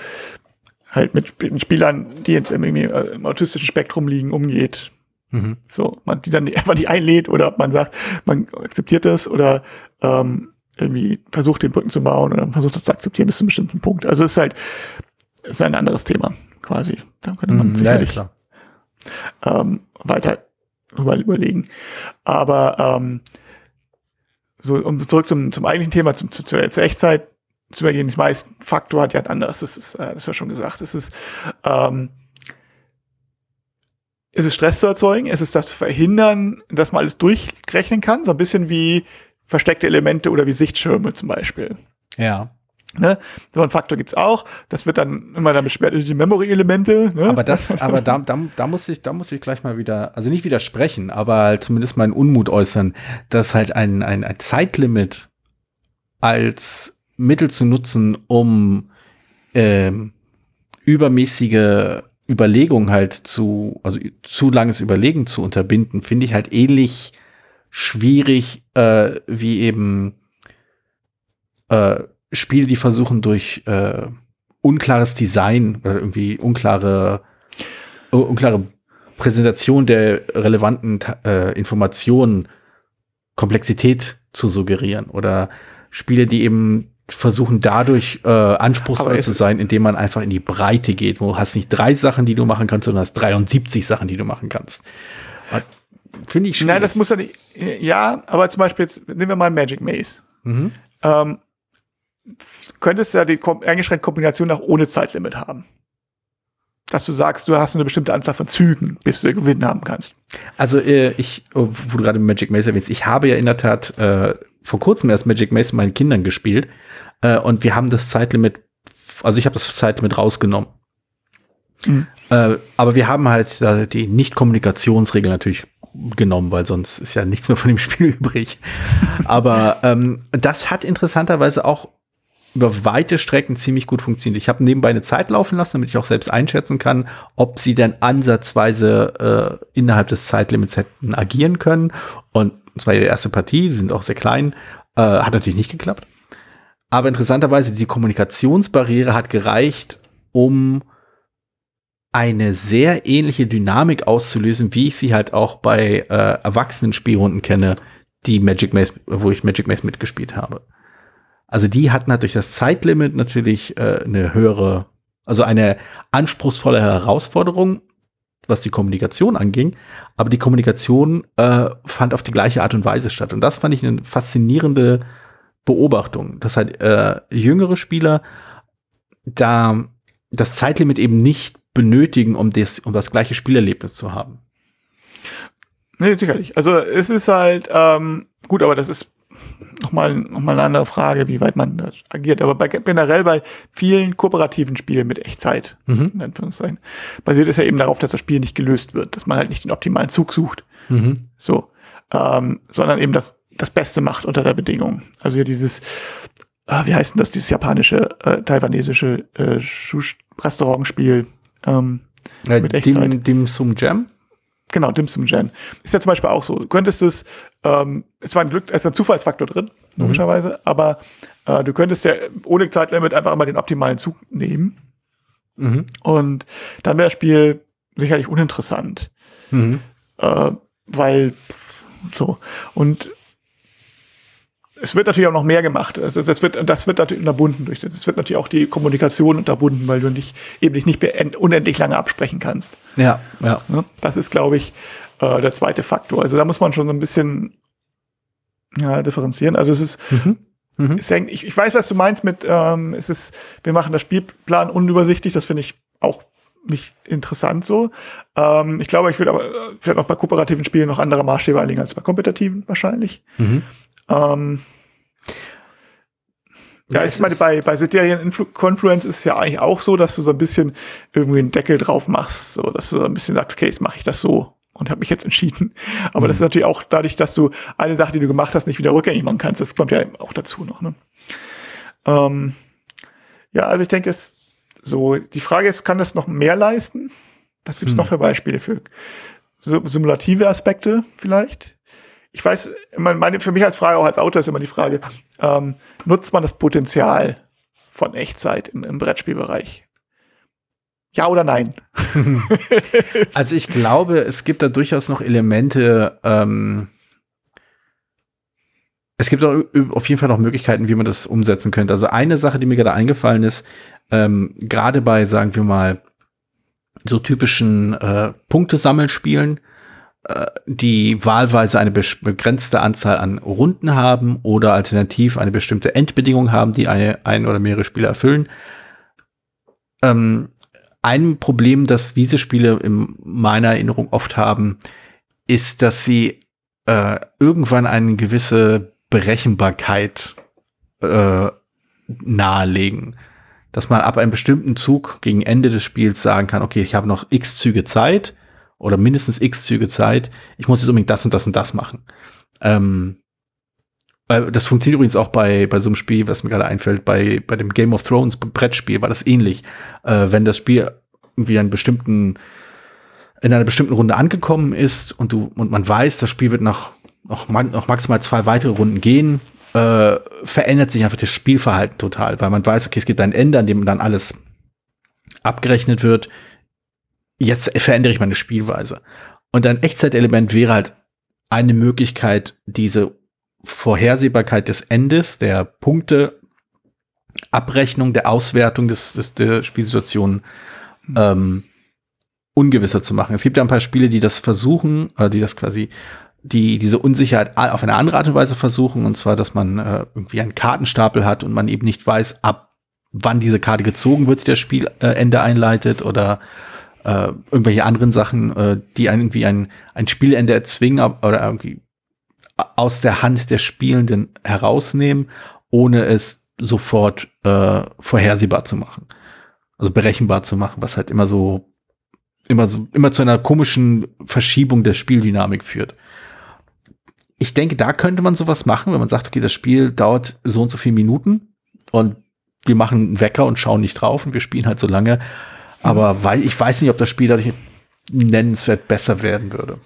halt mit Spielern, die jetzt irgendwie im autistischen Spektrum liegen, umgeht. Mhm. So, man die dann einfach nicht einlädt oder ob man sagt, man akzeptiert das oder ähm, irgendwie versucht, den Brücken zu bauen oder versucht das zu akzeptieren bis zu einem bestimmten Punkt. Also es ist halt, es ist ein anderes Thema quasi. Da könnte man mm, sicherlich ja, ähm, weiter drüber überlegen. Aber ähm, so, um zurück zum, zum eigentlichen Thema, zum, zu, zur, zur Echtzeit zu übergehen, die meisten Faktor hat ja anders. Das ist, äh, das ist ja schon gesagt. Es ist, ähm, ist es Stress zu erzeugen? Ist es das zu verhindern, dass man alles durchrechnen kann? So ein bisschen wie versteckte Elemente oder wie Sichtschirme zum Beispiel. Ja. Ne? So ein Faktor gibt's auch. Das wird dann immer damit beschwert, die Memory-Elemente. Ne? Aber das, aber da, da, da muss ich, da muss ich gleich mal wieder, also nicht widersprechen, aber halt zumindest meinen Unmut äußern, dass halt ein, ein, ein Zeitlimit als Mittel zu nutzen, um ähm, übermäßige Überlegung halt zu, also zu langes Überlegen zu unterbinden, finde ich halt ähnlich schwierig äh, wie eben äh, Spiele, die versuchen durch äh, unklares Design oder irgendwie unklare, unklare Präsentation der relevanten äh, Informationen Komplexität zu suggerieren oder Spiele, die eben versuchen dadurch äh, anspruchsvoll zu sein, indem man einfach in die Breite geht, wo du hast nicht drei Sachen, die du machen kannst, sondern hast 73 Sachen, die du machen kannst. Finde ich schwierig. Nein, das muss ja nicht. Ja, aber zum Beispiel jetzt nehmen wir mal Magic Maze. Mhm. Ähm, könntest ja die eingeschränkte Kombination auch ohne Zeitlimit haben. Dass du sagst, du hast eine bestimmte Anzahl von Zügen, bis du gewinnen haben kannst. Also äh, ich, oh, wo du gerade Magic Maze erwähnst, ich habe ja in der Tat äh, vor kurzem erst Magic Maze mit meinen Kindern gespielt äh, und wir haben das Zeitlimit, also ich habe das Zeitlimit rausgenommen. Mhm. Äh, aber wir haben halt die Nicht-Kommunikationsregel natürlich genommen, weil sonst ist ja nichts mehr von dem Spiel übrig. aber ähm, das hat interessanterweise auch über weite Strecken ziemlich gut funktioniert. Ich habe nebenbei eine Zeit laufen lassen, damit ich auch selbst einschätzen kann, ob sie denn ansatzweise äh, innerhalb des Zeitlimits hätten agieren können. Und es war ihre erste Partie, sie sind auch sehr klein, äh, hat natürlich nicht geklappt. Aber interessanterweise, die Kommunikationsbarriere hat gereicht, um eine sehr ähnliche Dynamik auszulösen, wie ich sie halt auch bei äh, erwachsenen Spielrunden kenne, die Magic Maze, wo ich Magic Maze mitgespielt habe. Also die hatten halt durch das Zeitlimit natürlich äh, eine höhere, also eine anspruchsvolle Herausforderung, was die Kommunikation anging. Aber die Kommunikation äh, fand auf die gleiche Art und Weise statt. Und das fand ich eine faszinierende Beobachtung, dass halt äh, jüngere Spieler da das Zeitlimit eben nicht benötigen, um das, um das gleiche Spielerlebnis zu haben. Nee, sicherlich. Also es ist halt, ähm, gut, aber das ist nochmal noch mal eine andere Frage, wie weit man das agiert. Aber bei, generell bei vielen kooperativen Spielen mit Echtzeit, mhm. in Anführungszeichen, basiert es ja eben darauf, dass das Spiel nicht gelöst wird, dass man halt nicht den optimalen Zug sucht. Mhm. So. Ähm, sondern eben das, das Beste macht unter der Bedingung. Also hier dieses, äh, wie heißt denn das, dieses japanische, äh, taiwanesische äh, Restaurantspiel ähm, äh, mit Echtzeit. Dim, Dim Sum Jam? Genau, Dim Sum Jam. Ist ja zum Beispiel auch so. Du könntest es ähm, es war ein Glück, es ist ein Zufallsfaktor drin, mhm. logischerweise, mhm. aber äh, du könntest ja ohne Zeitlimit einfach immer den optimalen Zug nehmen. Mhm. Und dann wäre das Spiel sicherlich uninteressant. Mhm. Äh, weil so. Und es wird natürlich auch noch mehr gemacht. Also das wird, das wird natürlich unterbunden durch das. Es wird natürlich auch die Kommunikation unterbunden, weil du dich eben nicht unendlich lange absprechen kannst. Ja, ja. Das ist, glaube ich, äh, der zweite Faktor. Also da muss man schon so ein bisschen ja, differenzieren. Also es ist, mhm. Mhm. ich, ich weiß, was du meinst mit, ähm, es ist, wir machen das Spielplan unübersichtlich, das finde ich auch nicht interessant so. Ähm, ich glaube, ich würde aber vielleicht auch bei kooperativen Spielen noch andere Maßstäbe anlegen als bei kompetitiven wahrscheinlich. Mhm. Ähm, ja, ich meine, bei, bei Influ Confluence ist es ja eigentlich auch so, dass du so ein bisschen irgendwie einen Deckel drauf machst, so dass du so ein bisschen sagst, okay, jetzt mache ich das so und habe mich jetzt entschieden. Aber mhm. das ist natürlich auch dadurch, dass du eine Sache, die du gemacht hast, nicht wieder rückgängig machen kannst. Das kommt ja auch dazu noch. Ne? Ähm, ja, also ich denke, es so die Frage ist, kann das noch mehr leisten? Was gibt es mhm. noch für Beispiele für simulative Aspekte vielleicht? Ich weiß, meine, für mich als Frage, auch als Autor ist immer die Frage, ähm, nutzt man das Potenzial von Echtzeit im, im Brettspielbereich? Ja oder nein? also ich glaube, es gibt da durchaus noch Elemente. Ähm, es gibt auch auf jeden Fall noch Möglichkeiten, wie man das umsetzen könnte. Also eine Sache, die mir gerade eingefallen ist, ähm, gerade bei, sagen wir mal, so typischen äh, Punktesammelspielen, die wahlweise eine begrenzte Anzahl an Runden haben oder alternativ eine bestimmte Endbedingung haben, die eine, ein oder mehrere Spieler erfüllen. Ähm, ein Problem, das diese Spiele in meiner Erinnerung oft haben, ist, dass sie äh, irgendwann eine gewisse Berechenbarkeit äh, nahelegen. Dass man ab einem bestimmten Zug gegen Ende des Spiels sagen kann, okay, ich habe noch x Züge Zeit oder mindestens x Züge Zeit, ich muss jetzt unbedingt das und das und das machen. Ähm, das funktioniert übrigens auch bei, bei so einem Spiel, was mir gerade einfällt, bei, bei dem Game of Thrones Brettspiel war das ähnlich. Äh, wenn das Spiel irgendwie einen bestimmten in einer bestimmten Runde angekommen ist und du und man weiß, das Spiel wird noch noch, noch maximal zwei weitere Runden gehen, äh, verändert sich einfach das Spielverhalten total, weil man weiß, okay, es gibt ein Ende, an dem dann alles abgerechnet wird. Jetzt verändere ich meine Spielweise. Und ein Echtzeitelement wäre halt eine Möglichkeit, diese Vorhersehbarkeit des Endes, der Punkte, Abrechnung, der Auswertung des, des der Spielsituation ähm, ungewisser zu machen. Es gibt ja ein paar Spiele, die das versuchen, äh, die das quasi, die diese Unsicherheit auf eine andere Art und Weise versuchen, und zwar, dass man äh, irgendwie einen Kartenstapel hat und man eben nicht weiß, ab wann diese Karte gezogen wird, die das Spielende äh, einleitet oder äh, irgendwelche anderen Sachen, äh, die irgendwie ein, ein Spielende erzwingen oder irgendwie aus der Hand der Spielenden herausnehmen, ohne es sofort äh, vorhersehbar zu machen. Also berechenbar zu machen, was halt immer so immer so, immer zu einer komischen Verschiebung der Spieldynamik führt. Ich denke, da könnte man sowas machen, wenn man sagt, okay, das Spiel dauert so und so viele Minuten und wir machen einen Wecker und schauen nicht drauf und wir spielen halt so lange. Aber weil, ich weiß nicht, ob das Spiel dadurch nennenswert besser werden würde.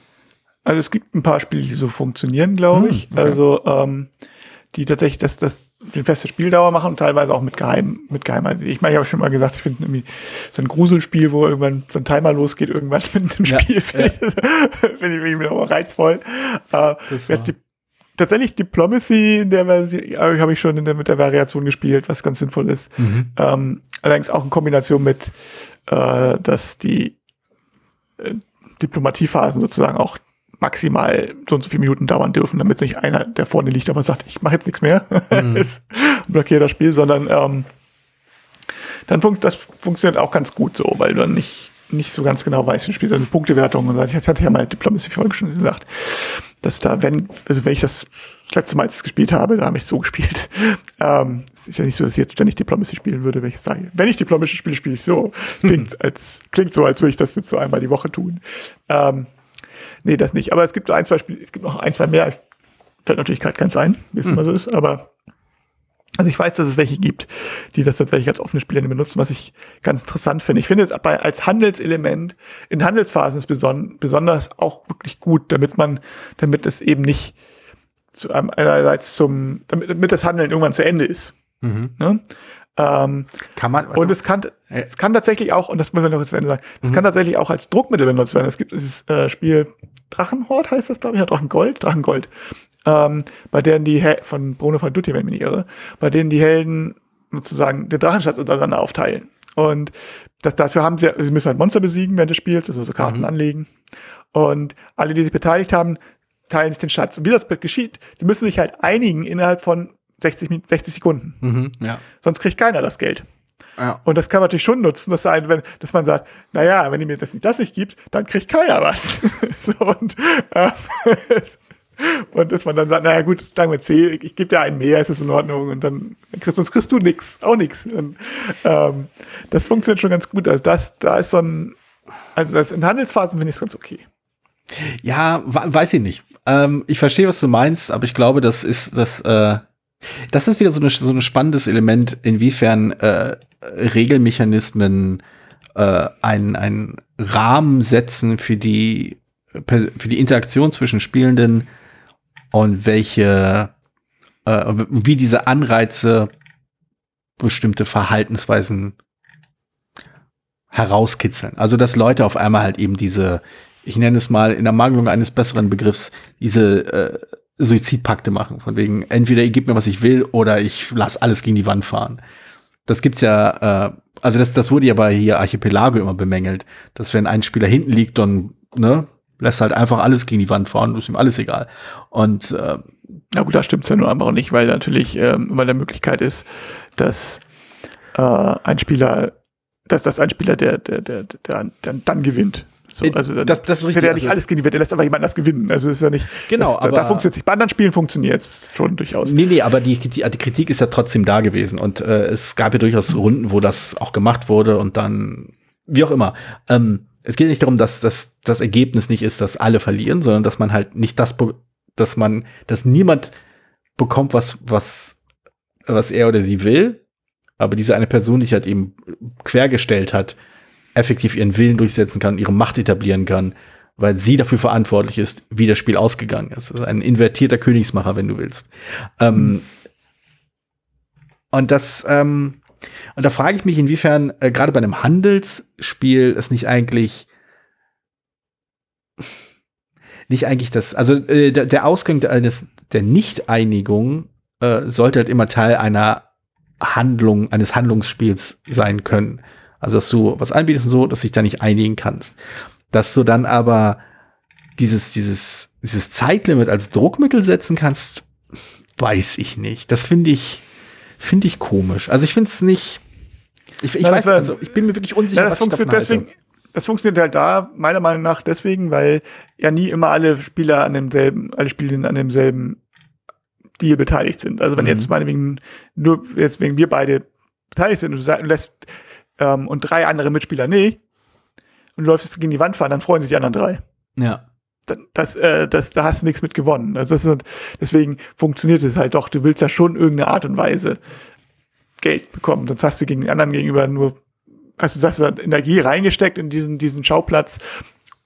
Also es gibt ein paar Spiele, die so funktionieren, glaube hm, ich. Okay. Also ähm, die tatsächlich das, das eine feste Spieldauer machen und teilweise auch mit Geheim, mit Geheimheit. Ich meine, ich habe schon mal gesagt, ich finde irgendwie so ein Gruselspiel, wo irgendwann so ein Timer losgeht, irgendwann mit dem Spiel, ja, finde ja. ich, find auch reizvoll. Äh, die, tatsächlich Diplomacy in der Version, äh, habe ich schon der, mit der Variation gespielt, was ganz sinnvoll ist. Mhm. Ähm, allerdings auch in Kombination mit, äh, dass die äh, Diplomatiephasen sozusagen auch maximal so und so viele Minuten dauern dürfen, damit nicht einer, der vorne liegt, aber sagt, ich mache jetzt nichts mehr, mhm. ist blockiert das Spiel, sondern ähm, dann funkt das funktioniert auch ganz gut so, weil du dann nicht nicht so ganz genau weißt, wie du spielst, also Punktewertung und. Ich hatte ja mal Diplomacy Folge schon gesagt, dass da, wenn, also wenn ich das, letzte Mal, als ich es gespielt habe, da habe ich so gespielt. Ähm, es ist ja nicht so, dass ich jetzt ständig Diplomacy spielen würde, wenn ich sage, wenn ich Diplomacy spiele, spiele ich so. Klingt, als, klingt so, als würde ich das jetzt so einmal die Woche tun. Ähm, Nee, das nicht. Aber es gibt ein, zwei Spiele, es gibt noch ein, zwei mehr. Fällt natürlich gerade keins ein, wie es hm. immer so ist, aber also ich weiß, dass es welche gibt, die das tatsächlich als offene Spiele benutzen, was ich ganz interessant finde. Ich finde es aber als Handelselement in Handelsphasen ist beson besonders auch wirklich gut, damit man, damit es eben nicht zu einem, einerseits zum, damit, damit das Handeln irgendwann zu Ende ist. Mhm. Ne? Ähm, kann man, und es kann, es kann tatsächlich auch, und das muss man noch zu Ende sagen, es mhm. kann tatsächlich auch als Druckmittel benutzt werden. Es gibt dieses äh, Spiel Drachenhort, heißt das, glaube ich, ja, Drachengold, Drachengold, ähm, bei denen die, Hel von Bruno von Dutti, wenn ich mich nicht irre, bei denen die Helden sozusagen den Drachenschatz untereinander aufteilen. Und das, dafür haben sie, sie müssen halt Monster besiegen während des Spiels, also so Karten mhm. anlegen. Und alle, die sich beteiligt haben, teilen sich den Schatz. Und wie das geschieht, die müssen sich halt einigen innerhalb von 60, 60 Sekunden. Mhm, ja. Sonst kriegt keiner das Geld. Ja. Und das kann man natürlich schon nutzen, dass, ein, wenn, dass man sagt, naja, wenn ihr mir das nicht, das nicht gibt, dann kriegt keiner was. so, und, äh, und dass man dann sagt, naja gut, sagen wir C, ich, ich gebe dir einen mehr, ist das in Ordnung und dann kriegst, sonst kriegst du nichts, auch nichts. ähm, das funktioniert schon ganz gut. Also das, da ist so ein, also das in Handelsphasen finde ich es ganz okay. Ja, weiß ich nicht. Ähm, ich verstehe, was du meinst, aber ich glaube, das ist das, äh, das ist wieder so, eine, so ein spannendes Element, inwiefern äh, Regelmechanismen äh, einen, einen Rahmen setzen für die, für die Interaktion zwischen Spielenden und welche, äh, wie diese Anreize bestimmte Verhaltensweisen herauskitzeln. Also, dass Leute auf einmal halt eben diese, ich nenne es mal in der Mangelung eines besseren Begriffs, diese äh, Suizidpakte machen. Von wegen, entweder ihr gebt mir, was ich will, oder ich lasse alles gegen die Wand fahren. Das gibt's ja, äh, also das, das wurde ja bei hier Archipelago immer bemängelt, dass wenn ein Spieler hinten liegt, dann, ne, lässt halt einfach alles gegen die Wand fahren, ist ihm alles egal. Und äh, na gut, da stimmt's ja nur einfach nicht, weil natürlich ähm, immer der Möglichkeit ist, dass äh, ein Spieler, dass das ein Spieler, der, der, der, der, der dann gewinnt. So, äh, also das, das ist richtig. Der ja nicht also, alles gewinnen, der lässt aber jemand das gewinnen. Also ist ja nicht. Genau, das, aber da funktioniert nicht. Bei anderen Spielen funktioniert es schon durchaus. Nee, nee, aber die, die, die, Kritik ist ja trotzdem da gewesen. Und äh, es gab ja durchaus Runden, wo das auch gemacht wurde und dann, wie auch immer. Ähm, es geht nicht darum, dass, dass das Ergebnis nicht ist, dass alle verlieren, sondern dass man halt nicht das, dass man, dass niemand bekommt, was, was, was er oder sie will, aber diese eine Person, die sich halt eben quergestellt hat, effektiv ihren Willen durchsetzen kann, ihre Macht etablieren kann, weil sie dafür verantwortlich ist, wie das Spiel ausgegangen ist. Das ein invertierter Königsmacher, wenn du willst. Ähm, und das, ähm, und da frage ich mich, inwiefern äh, gerade bei einem Handelsspiel es nicht eigentlich nicht eigentlich das, also äh, der, der Ausgang eines der Nicht-Einigung äh, sollte halt immer Teil einer Handlung, eines Handlungsspiels sein können. Also, dass du was anbietest und so, dass du dich da nicht einigen kannst. Dass du dann aber dieses, dieses, dieses Zeitlimit als Druckmittel setzen kannst, weiß ich nicht. Das finde ich, finde ich komisch. Also ich finde es nicht, ich, ich Na, weiß, war, also ich bin mir wirklich unsicher, ja, das was ich davon deswegen. Das funktioniert halt da, meiner Meinung nach, deswegen, weil ja nie immer alle Spieler an demselben, alle Spieler an demselben Deal beteiligt sind. Also wenn Mhm. jetzt meinetwegen nur jetzt wegen wir beide beteiligt sind und du du lässt ähm, und drei andere Mitspieler nicht und du läufst gegen die Wand fahren, dann freuen sich die anderen drei. Ja. Das, äh, das, da hast du nichts mit gewonnen. Also das ist, deswegen funktioniert es halt doch. Du willst ja schon irgendeine Art und Weise Geld bekommen. Sonst hast du gegen den anderen gegenüber nur, hast du sagst, du hast Energie reingesteckt in diesen, diesen Schauplatz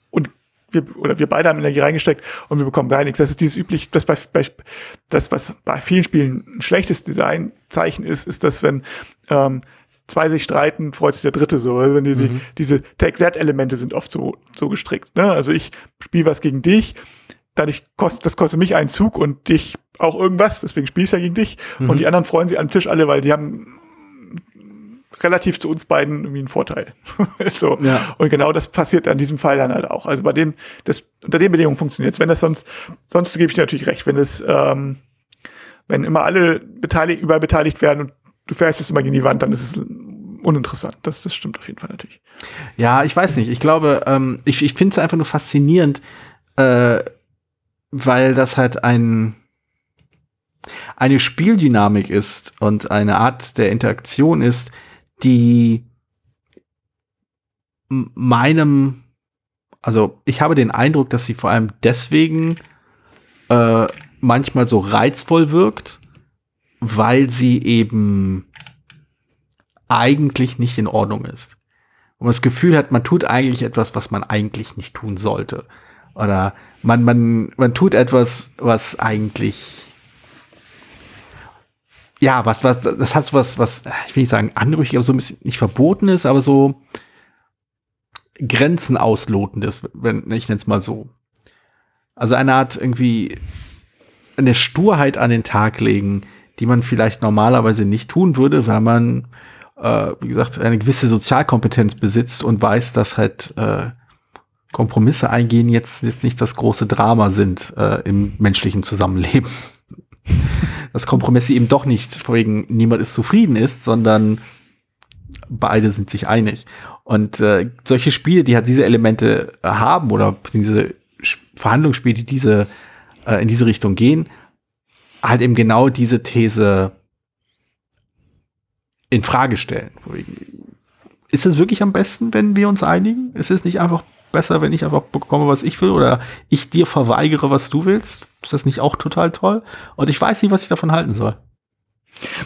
und wir, oder wir beide haben Energie reingesteckt und wir bekommen gar nichts. Das ist dieses üblich, das bei, bei das, was bei vielen Spielen ein schlechtes Designzeichen ist, ist, dass wenn ähm, zwei sich streiten, freut sich der Dritte so. Also wenn die, die, diese Take-That-Elemente sind oft so, so gestrickt. Ne? Also ich spiele was gegen dich, dadurch kostet, das kostet mich einen Zug und dich auch irgendwas, deswegen spiele ich ja gegen dich. Und die anderen freuen sich am Tisch alle, weil die haben relativ zu uns beiden irgendwie einen Vorteil. so. Ja. Und genau das passiert in diesem Fall dann halt auch. Also bei dem, das, unter den Bedingungen funktioniert es. Wenn das sonst, sonst gebe ich dir natürlich recht, wenn es, ähm, wenn immer alle beteiligt, überall beteiligt werden und du fährst es immer gegen die Wand, dann ist es uninteressant. Das, das stimmt auf jeden Fall natürlich. Ja, ich weiß nicht. Ich glaube, ähm, ich, ich finde es einfach nur faszinierend, äh, weil das halt ein eine Spieldynamik ist und eine Art der Interaktion ist, die meinem, also ich habe den Eindruck, dass sie vor allem deswegen äh, manchmal so reizvoll wirkt, weil sie eben eigentlich nicht in Ordnung ist. Und das Gefühl hat, man tut eigentlich etwas, was man eigentlich nicht tun sollte. Oder man, man, man tut etwas, was eigentlich ja, was, was, das hat so was, was, ich will nicht sagen anrüchig, aber so ein bisschen nicht verboten ist, aber so Grenzen auslotendes, wenn, ich nenne es mal so. Also eine Art irgendwie eine Sturheit an den Tag legen, die man vielleicht normalerweise nicht tun würde, weil man, äh, wie gesagt, eine gewisse Sozialkompetenz besitzt und weiß, dass halt äh, Kompromisse eingehen jetzt, jetzt nicht das große Drama sind äh, im menschlichen Zusammenleben. Dass Kompromisse eben doch nicht, wegen niemand ist zufrieden ist, sondern beide sind sich einig. Und äh, solche Spiele, die halt diese Elemente äh, haben oder diese Verhandlungsspiele, die diese äh, in diese Richtung gehen, halt eben genau diese These in Frage stellen. Ist es wirklich am besten, wenn wir uns einigen? Ist es nicht einfach besser, wenn ich einfach bekomme, was ich will oder ich dir verweigere, was du willst? Ist das nicht auch total toll? Und ich weiß nicht, was ich davon halten soll.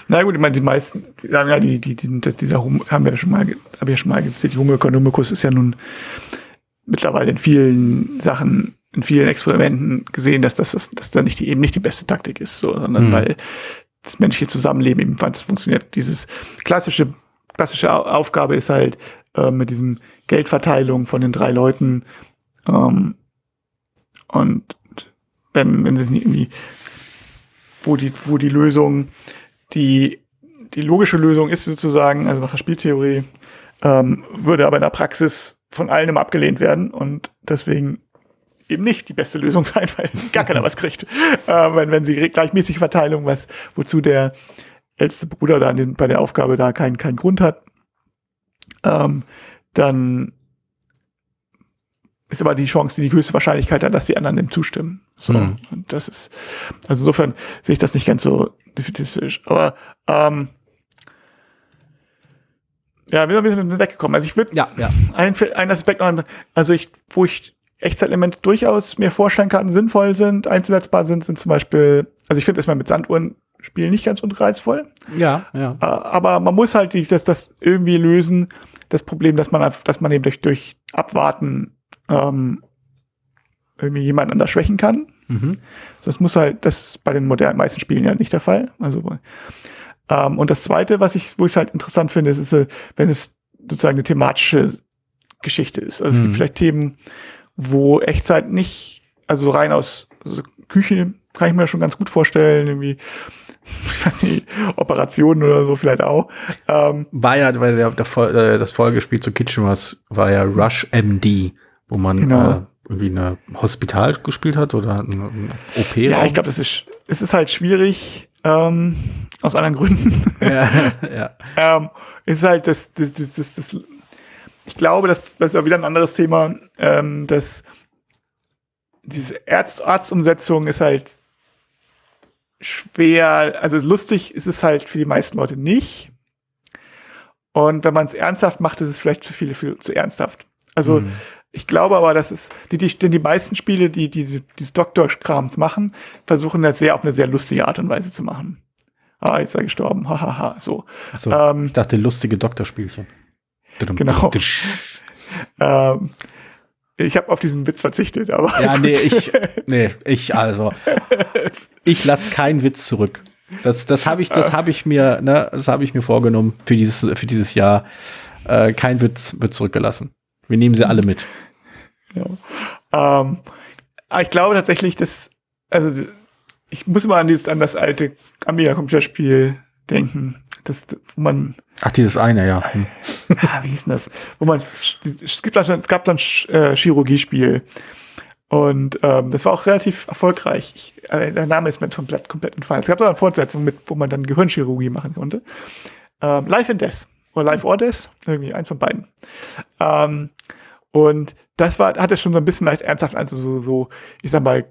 Na gut, ich meine, die meisten sagen ja, die, die, die, dieser Hum, haben wir ja schon mal, habe ich ja schon mal gezählt, die Homo economicus ist ja nun mittlerweile in vielen Sachen, in vielen Experimenten gesehen, dass das, das, dass da nicht die, eben nicht die beste Taktik ist, so, sondern Mhm. weil das menschliche Zusammenleben ebenfalls funktioniert. Dieses klassische, klassische Au- Aufgabe ist halt äh, mit diesem Geldverteilung von den drei Leuten ähm, und wenn, wenn sie nicht irgendwie, wo die, wo die Lösung, die, die logische Lösung ist sozusagen, also nach der Spieltheorie, ähm, würde aber in der Praxis von allen immer abgelehnt werden und deswegen eben nicht die beste Lösung sein, weil gar keiner was kriegt. Äh, wenn, wenn sie gleichmäßige Verteilung, was, wozu der älteste Bruder da den, bei der Aufgabe da keinen keinen Grund hat, ähm, dann ist aber die Chance, die, die höchste Wahrscheinlichkeit hat, dass die anderen dem zustimmen. So, Mhm. und das ist, also insofern sehe ich das nicht ganz so definitiv. Aber ähm, ja, wir sind ein bisschen weggekommen. Also ich würde Ja, ja. ein, ein Aspekt noch, also ich, wo ich Echtzeitelemente durchaus mir vorstellen kann, sinnvoll sind, einzusetzbar sind, sind zum Beispiel, also ich finde erstmal mit Sanduhren Spiel nicht ganz unreizvoll. Ja, ja. Äh, aber man muss halt das, das irgendwie lösen, das Problem, dass man einfach, dass man eben durch, durch Abwarten ähm, irgendwie jemand anders schwächen kann. Mhm. Das muss halt, das ist bei den modernen meisten Spielen ja nicht der Fall. Also ähm, und das zweite, was ich, wo ich es halt interessant finde, ist, ist, äh, wenn es sozusagen eine thematische Geschichte ist. Also es Mhm. gibt vielleicht Themen, wo Echtzeit nicht, also rein aus also Küche kann ich mir schon ganz gut vorstellen, irgendwie, ich weiß nicht, Operationen oder so vielleicht auch. Ähm, War ja, weil der, der, äh, das Folgespiel zu Kitchen Wars war ja Rush MD, wo man Genau. äh, irgendwie eine Hospital gespielt hat oder ein, ein OP. -Raum. ja, ich glaube, das ist, es ist halt schwierig, ähm, aus anderen Gründen. ja, ja. ähm, es ist halt das, das, das, das, das ich glaube, das, das ist ja wieder ein anderes Thema, ähm, dass diese Arzt Arztumsetzung ist halt schwer, also lustig ist es halt für die meisten Leute nicht. Und wenn man es ernsthaft macht, ist es vielleicht zu viele, viel zu ernsthaft. Also Mhm. ich glaube aber, dass es, die, die, denn die meisten Spiele, die diese, dieses Doktorkrams machen, versuchen das sehr auf eine sehr lustige Art und Weise zu machen. Ah, jetzt ist er gestorben, hahaha, so. Achso, Ähm, ich dachte lustige Doktorspielchen. Genau. Ähm, ich habe auf diesen Witz verzichtet, aber Ja, gut. nee, ich, nee, ich also, ich lasse keinen Witz zurück. Das, das habe ich, das habe ich mir, ne, das habe ich mir vorgenommen für dieses, für dieses Jahr. Äh, kein Witz wird zurückgelassen. Wir nehmen sie alle mit. Ja. Ähm, aber ich glaube tatsächlich, dass, also ich muss mal an, dieses, an das alte Amiga-Computerspiel denken, das, wo man, Ach, dieses eine, ja. Hm. ah, wie hieß denn das? Wo man, es, gibt dann, es gab dann äh, Chirurgiespiel und ähm, das war auch relativ erfolgreich. Ich, äh, der Name ist mir komplett, komplett entfallen. Es gab so eine Fortsetzung, mit, wo man dann Gehirnchirurgie machen konnte. Ähm, Life and Death oder Life or Death, irgendwie eins von beiden. Ähm, und das war, hatte schon so ein bisschen leicht ernsthaft, also so, so ich sag mal,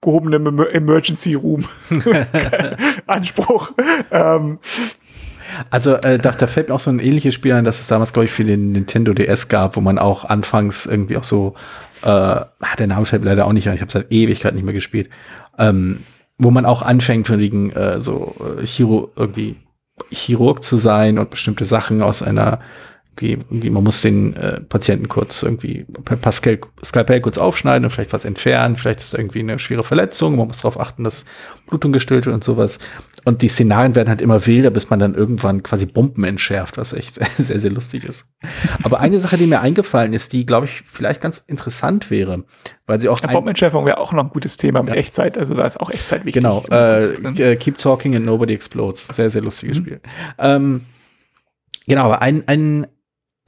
gehobene Emer- Emergency Room Anspruch. Ähm, Also äh, da, da fällt mir auch so ein ähnliches Spiel ein, das es damals, glaube ich, für den Nintendo DS gab, wo man auch anfangs irgendwie auch so, äh, ah, der Name fällt mir leider auch nicht ein, ich habe seit Ewigkeit nicht mehr gespielt, ähm, wo man auch anfängt von wegen äh, so äh, Chiro irgendwie Chirurg zu sein und bestimmte Sachen aus einer irgendwie, irgendwie man muss den äh, Patienten kurz irgendwie per per Skalpell, kurz aufschneiden und vielleicht was entfernen, vielleicht ist irgendwie eine schwere Verletzung, man muss darauf achten, dass Blutung gestillt wird und sowas. Und die Szenarien werden halt immer wilder, bis man dann irgendwann quasi Bomben entschärft, was echt sehr, sehr lustig ist. Aber eine Sache, die mir eingefallen ist, die, glaube ich, vielleicht ganz interessant wäre, weil sie auch ja, Bombenentschärfung wäre auch noch ein gutes Thema mit Ja. Echtzeit. Also da ist auch Echtzeit wichtig. Genau, äh, äh, Keep Talking and Nobody Explodes. Sehr, sehr lustiges Mhm. Spiel. Ähm, genau, aber ein, ein,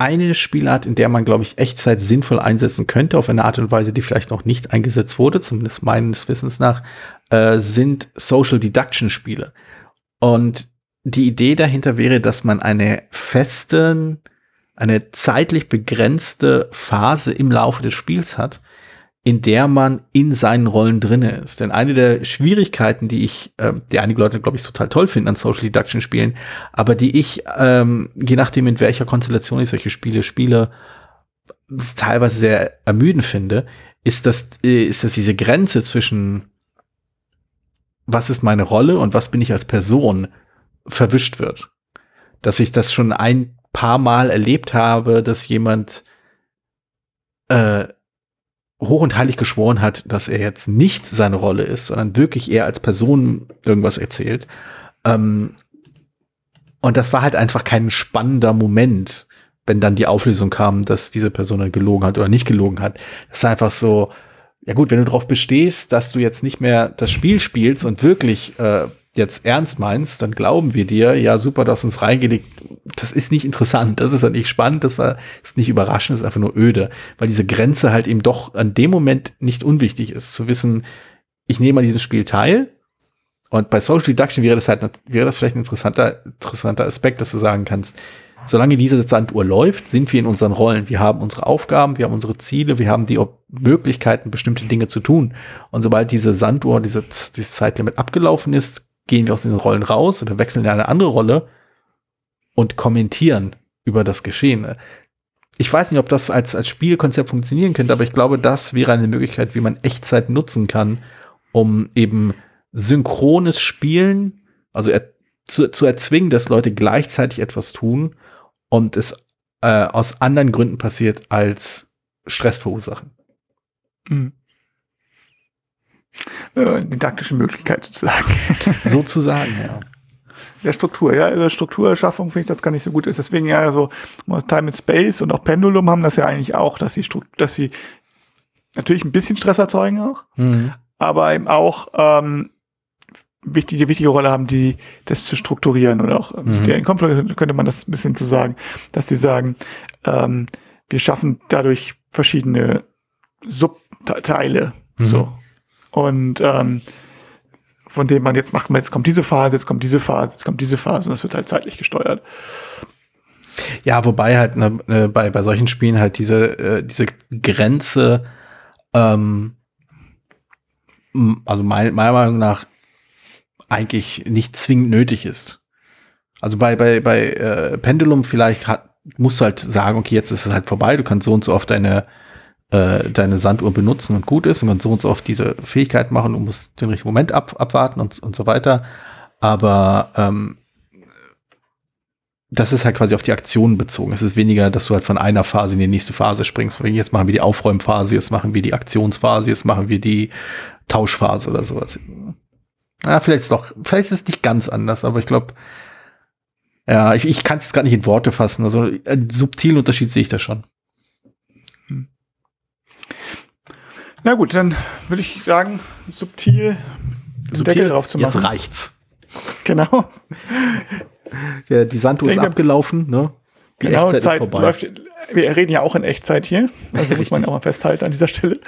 eine Spielart, in der man, glaube ich, Echtzeit sinnvoll einsetzen könnte, auf eine Art und Weise, die vielleicht noch nicht eingesetzt wurde, zumindest meines Wissens nach, äh, sind Social Deduction Spiele. Und die Idee dahinter wäre, dass man eine festen, eine zeitlich begrenzte Phase im Laufe des Spiels hat, in der man in seinen Rollen drinne ist. Denn eine der Schwierigkeiten, die ich, äh, die einige Leute, glaube ich, total toll finden an Social Deduction Spielen, aber die ich, ähm, je nachdem, in welcher Konstellation ich solche Spiele spiele, teilweise sehr ermüdend finde, ist, dass, äh, ist, dass diese Grenze zwischen was ist meine Rolle und was bin ich als Person verwischt wird. Dass ich das schon ein paar Mal erlebt habe, dass jemand äh, hoch und heilig geschworen hat, dass er jetzt nicht seine Rolle ist, sondern wirklich eher als Person irgendwas erzählt. Ähm, und das war halt einfach kein spannender Moment, wenn dann die Auflösung kam, dass diese Person dann gelogen hat oder nicht gelogen hat. Das ist einfach so, ja gut, wenn du darauf bestehst, dass du jetzt nicht mehr das Spiel spielst und wirklich äh, jetzt ernst meinst, dann glauben wir dir, ja super, du hast uns reingelegt. Das ist nicht interessant, das ist halt nicht spannend, das ist nicht überraschend, das ist einfach nur öde, weil diese Grenze halt eben doch an dem Moment nicht unwichtig ist, zu wissen, ich nehme an diesem Spiel teil. Und bei Social Deduction wäre das halt, wäre das vielleicht ein interessanter, interessanter Aspekt, dass du sagen kannst, solange diese Sanduhr läuft, sind wir in unseren Rollen. Wir haben unsere Aufgaben, wir haben unsere Ziele, wir haben die Möglichkeiten, bestimmte Dinge zu tun. Und sobald diese Sanduhr, diese, dieses Zeitlimit abgelaufen ist, gehen wir aus den Rollen raus oder wechseln in eine andere Rolle und kommentieren über das Geschehen. Ich weiß nicht, ob das als, als Spielkonzept funktionieren könnte, aber ich glaube, das wäre eine Möglichkeit, wie man Echtzeit nutzen kann, um eben synchrones Spielen, also er, zu, zu erzwingen, dass Leute gleichzeitig etwas tun und es äh, aus anderen Gründen passiert als Stress verursachen. Mhm. Äh, didaktische Möglichkeit sozusagen. sozusagen, ja. Der Struktur, ja, also Strukturerschaffung finde ich das gar nicht so gut ist. Deswegen ja so Time and Space und auch Pendulum haben das ja eigentlich auch, dass sie, dass sie natürlich ein bisschen Stress erzeugen auch, mhm. aber eben auch ähm, wichtige, wichtige Rolle haben, die das zu strukturieren oder auch ähm, mhm. in Konflikt könnte man das ein bisschen zu sagen, dass sie sagen, ähm, wir schaffen dadurch verschiedene Subteile. Mhm. So. Und ähm, von dem man jetzt macht, jetzt kommt diese Phase, jetzt kommt diese Phase, jetzt kommt diese Phase und das wird halt zeitlich gesteuert. Ja, wobei halt ne, ne, bei, bei solchen Spielen halt diese, äh, diese Grenze, ähm, also mein, meiner Meinung nach eigentlich nicht zwingend nötig ist. Also bei, bei, bei äh, Pendulum vielleicht hat, musst du halt sagen, okay, jetzt ist es halt vorbei, du kannst so und so oft deine äh, deine Sanduhr benutzen und gut ist und dann so und so oft diese Fähigkeit machen und musst den richtigen Moment ab, abwarten und, und so weiter. Aber ähm, das ist halt quasi auf die Aktionen bezogen. Es ist weniger, dass du halt von einer Phase in die nächste Phase springst. Jetzt machen wir die Aufräumphase, jetzt machen wir die Aktionsphase, jetzt machen wir die Tauschphase oder sowas. Ja, vielleicht ist doch, vielleicht ist es nicht ganz anders, aber ich glaube, ja, ich, ich kann es gar nicht in Worte fassen. Also einen subtilen Unterschied sehe ich da schon. Na gut, dann würde ich sagen, subtil, subtil Deckel drauf zu machen. Jetzt reicht's. Genau. Der, die Sanduhr ist abgelaufen, ne? Die genau, Echtzeit Zeit ist vorbei. Läuft, wir reden ja auch in Echtzeit hier. Also muss man auch mal festhalten an dieser Stelle.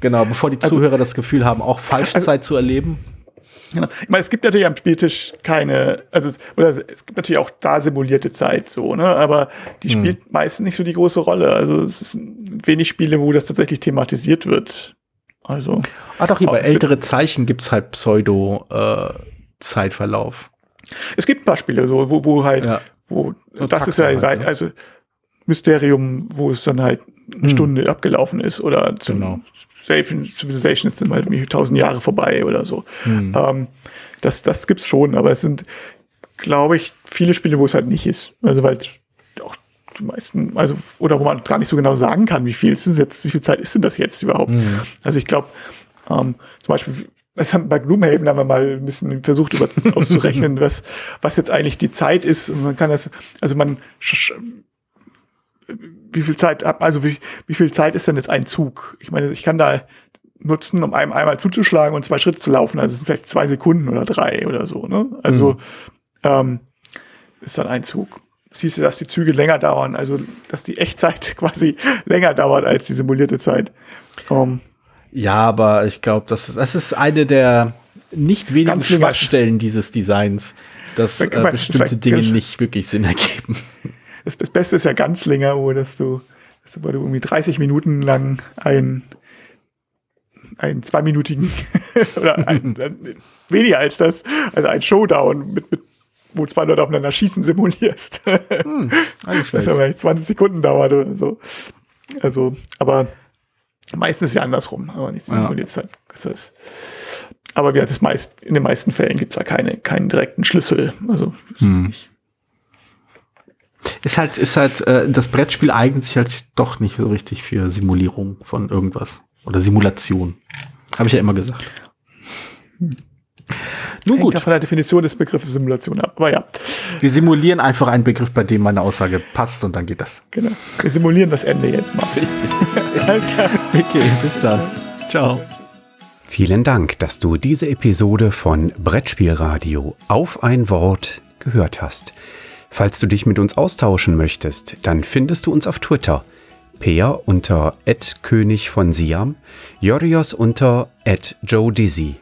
Genau, bevor die also, Zuhörer das Gefühl haben, auch Falschzeit also, zu erleben. Genau. Ich meine, es gibt natürlich am Spieltisch keine, also oder es gibt natürlich auch da simulierte Zeit so, ne? Aber die hm. spielt hm. meistens nicht so die große Rolle. Also es ist wenig Spiele, wo das tatsächlich thematisiert wird. Also. Ah, doch, hier bei ältere Zeichen gibt's halt Pseudo-Zeitverlauf. Äh, es gibt ein paar Spiele, so, wo, wo halt, ja. wo, so das ist ja, halt, ne? also Mysterium, wo es dann halt eine hm. Stunde abgelaufen ist oder zum, genau. Civilization sind halt tausend Jahre vorbei oder so. Hm. Ähm, das, das gibt's schon, aber es sind, glaube ich, viele Spiele, wo es halt nicht ist. Also weil auch die meisten, also, oder wo man gar nicht so genau sagen kann, wie viel ist es jetzt, wie viel Zeit ist denn das jetzt überhaupt? Mhm. Also ich glaube, ähm, zum Beispiel, es haben, bei Gloomhaven haben wir mal ein bisschen versucht über, auszurechnen, was, was jetzt eigentlich die Zeit ist. Und man kann das, also man wie viel Zeit, also wie, wie viel Zeit ist denn jetzt ein Zug? Ich meine, ich kann da nutzen, um einem einmal zuzuschlagen und zwei Schritte zu laufen. Also es sind vielleicht zwei Sekunden oder drei oder so. Ne? Also mhm. ähm, ist dann ein Zug. Siehst du, dass die Züge länger dauern, also dass die Echtzeit quasi länger dauert als die simulierte Zeit. Um, ja, aber ich glaube, das, das ist eine der nicht wenigen Schwachstellen dieses Designs, dass äh, bestimmte Dinge nicht wirklich Sinn ergeben. Das, das Beste ist ja ganz länger, wo dass du, dass du irgendwie 30 Minuten lang ein einen zweiminütigen oder ein, weniger als das, also ein Showdown mit, mit wo zwei Leute aufeinander schießen simulierst. Hm, das aber 20 Sekunden dauert oder so. Also, aber meistens ja andersrum, aber nicht ja. simuliert halt. Das heißt, aber ja, das meist, in den meisten Fällen gibt es da keine, keinen direkten Schlüssel. Also, hm. nicht. Ist halt, ist halt, äh, das Brettspiel eignet sich halt doch nicht so richtig für Simulierung von irgendwas. Oder Simulation. Habe ich ja immer gesagt. Hm. Nun gut. Hängt von der Definition des Begriffes Simulation ab. Aber ja. Wir simulieren einfach einen Begriff, bei dem meine Aussage passt und dann geht das. Genau. Wir simulieren das Ende jetzt mal. Alles klar. Okay, bis dann. Ciao. Vielen Dank, dass du diese Episode von Brettspielradio auf ein Wort gehört hast. Falls du dich mit uns austauschen möchtest, dann findest du uns auf Twitter. Peer unter König von Siam, Jorios unter Joe Dizzy.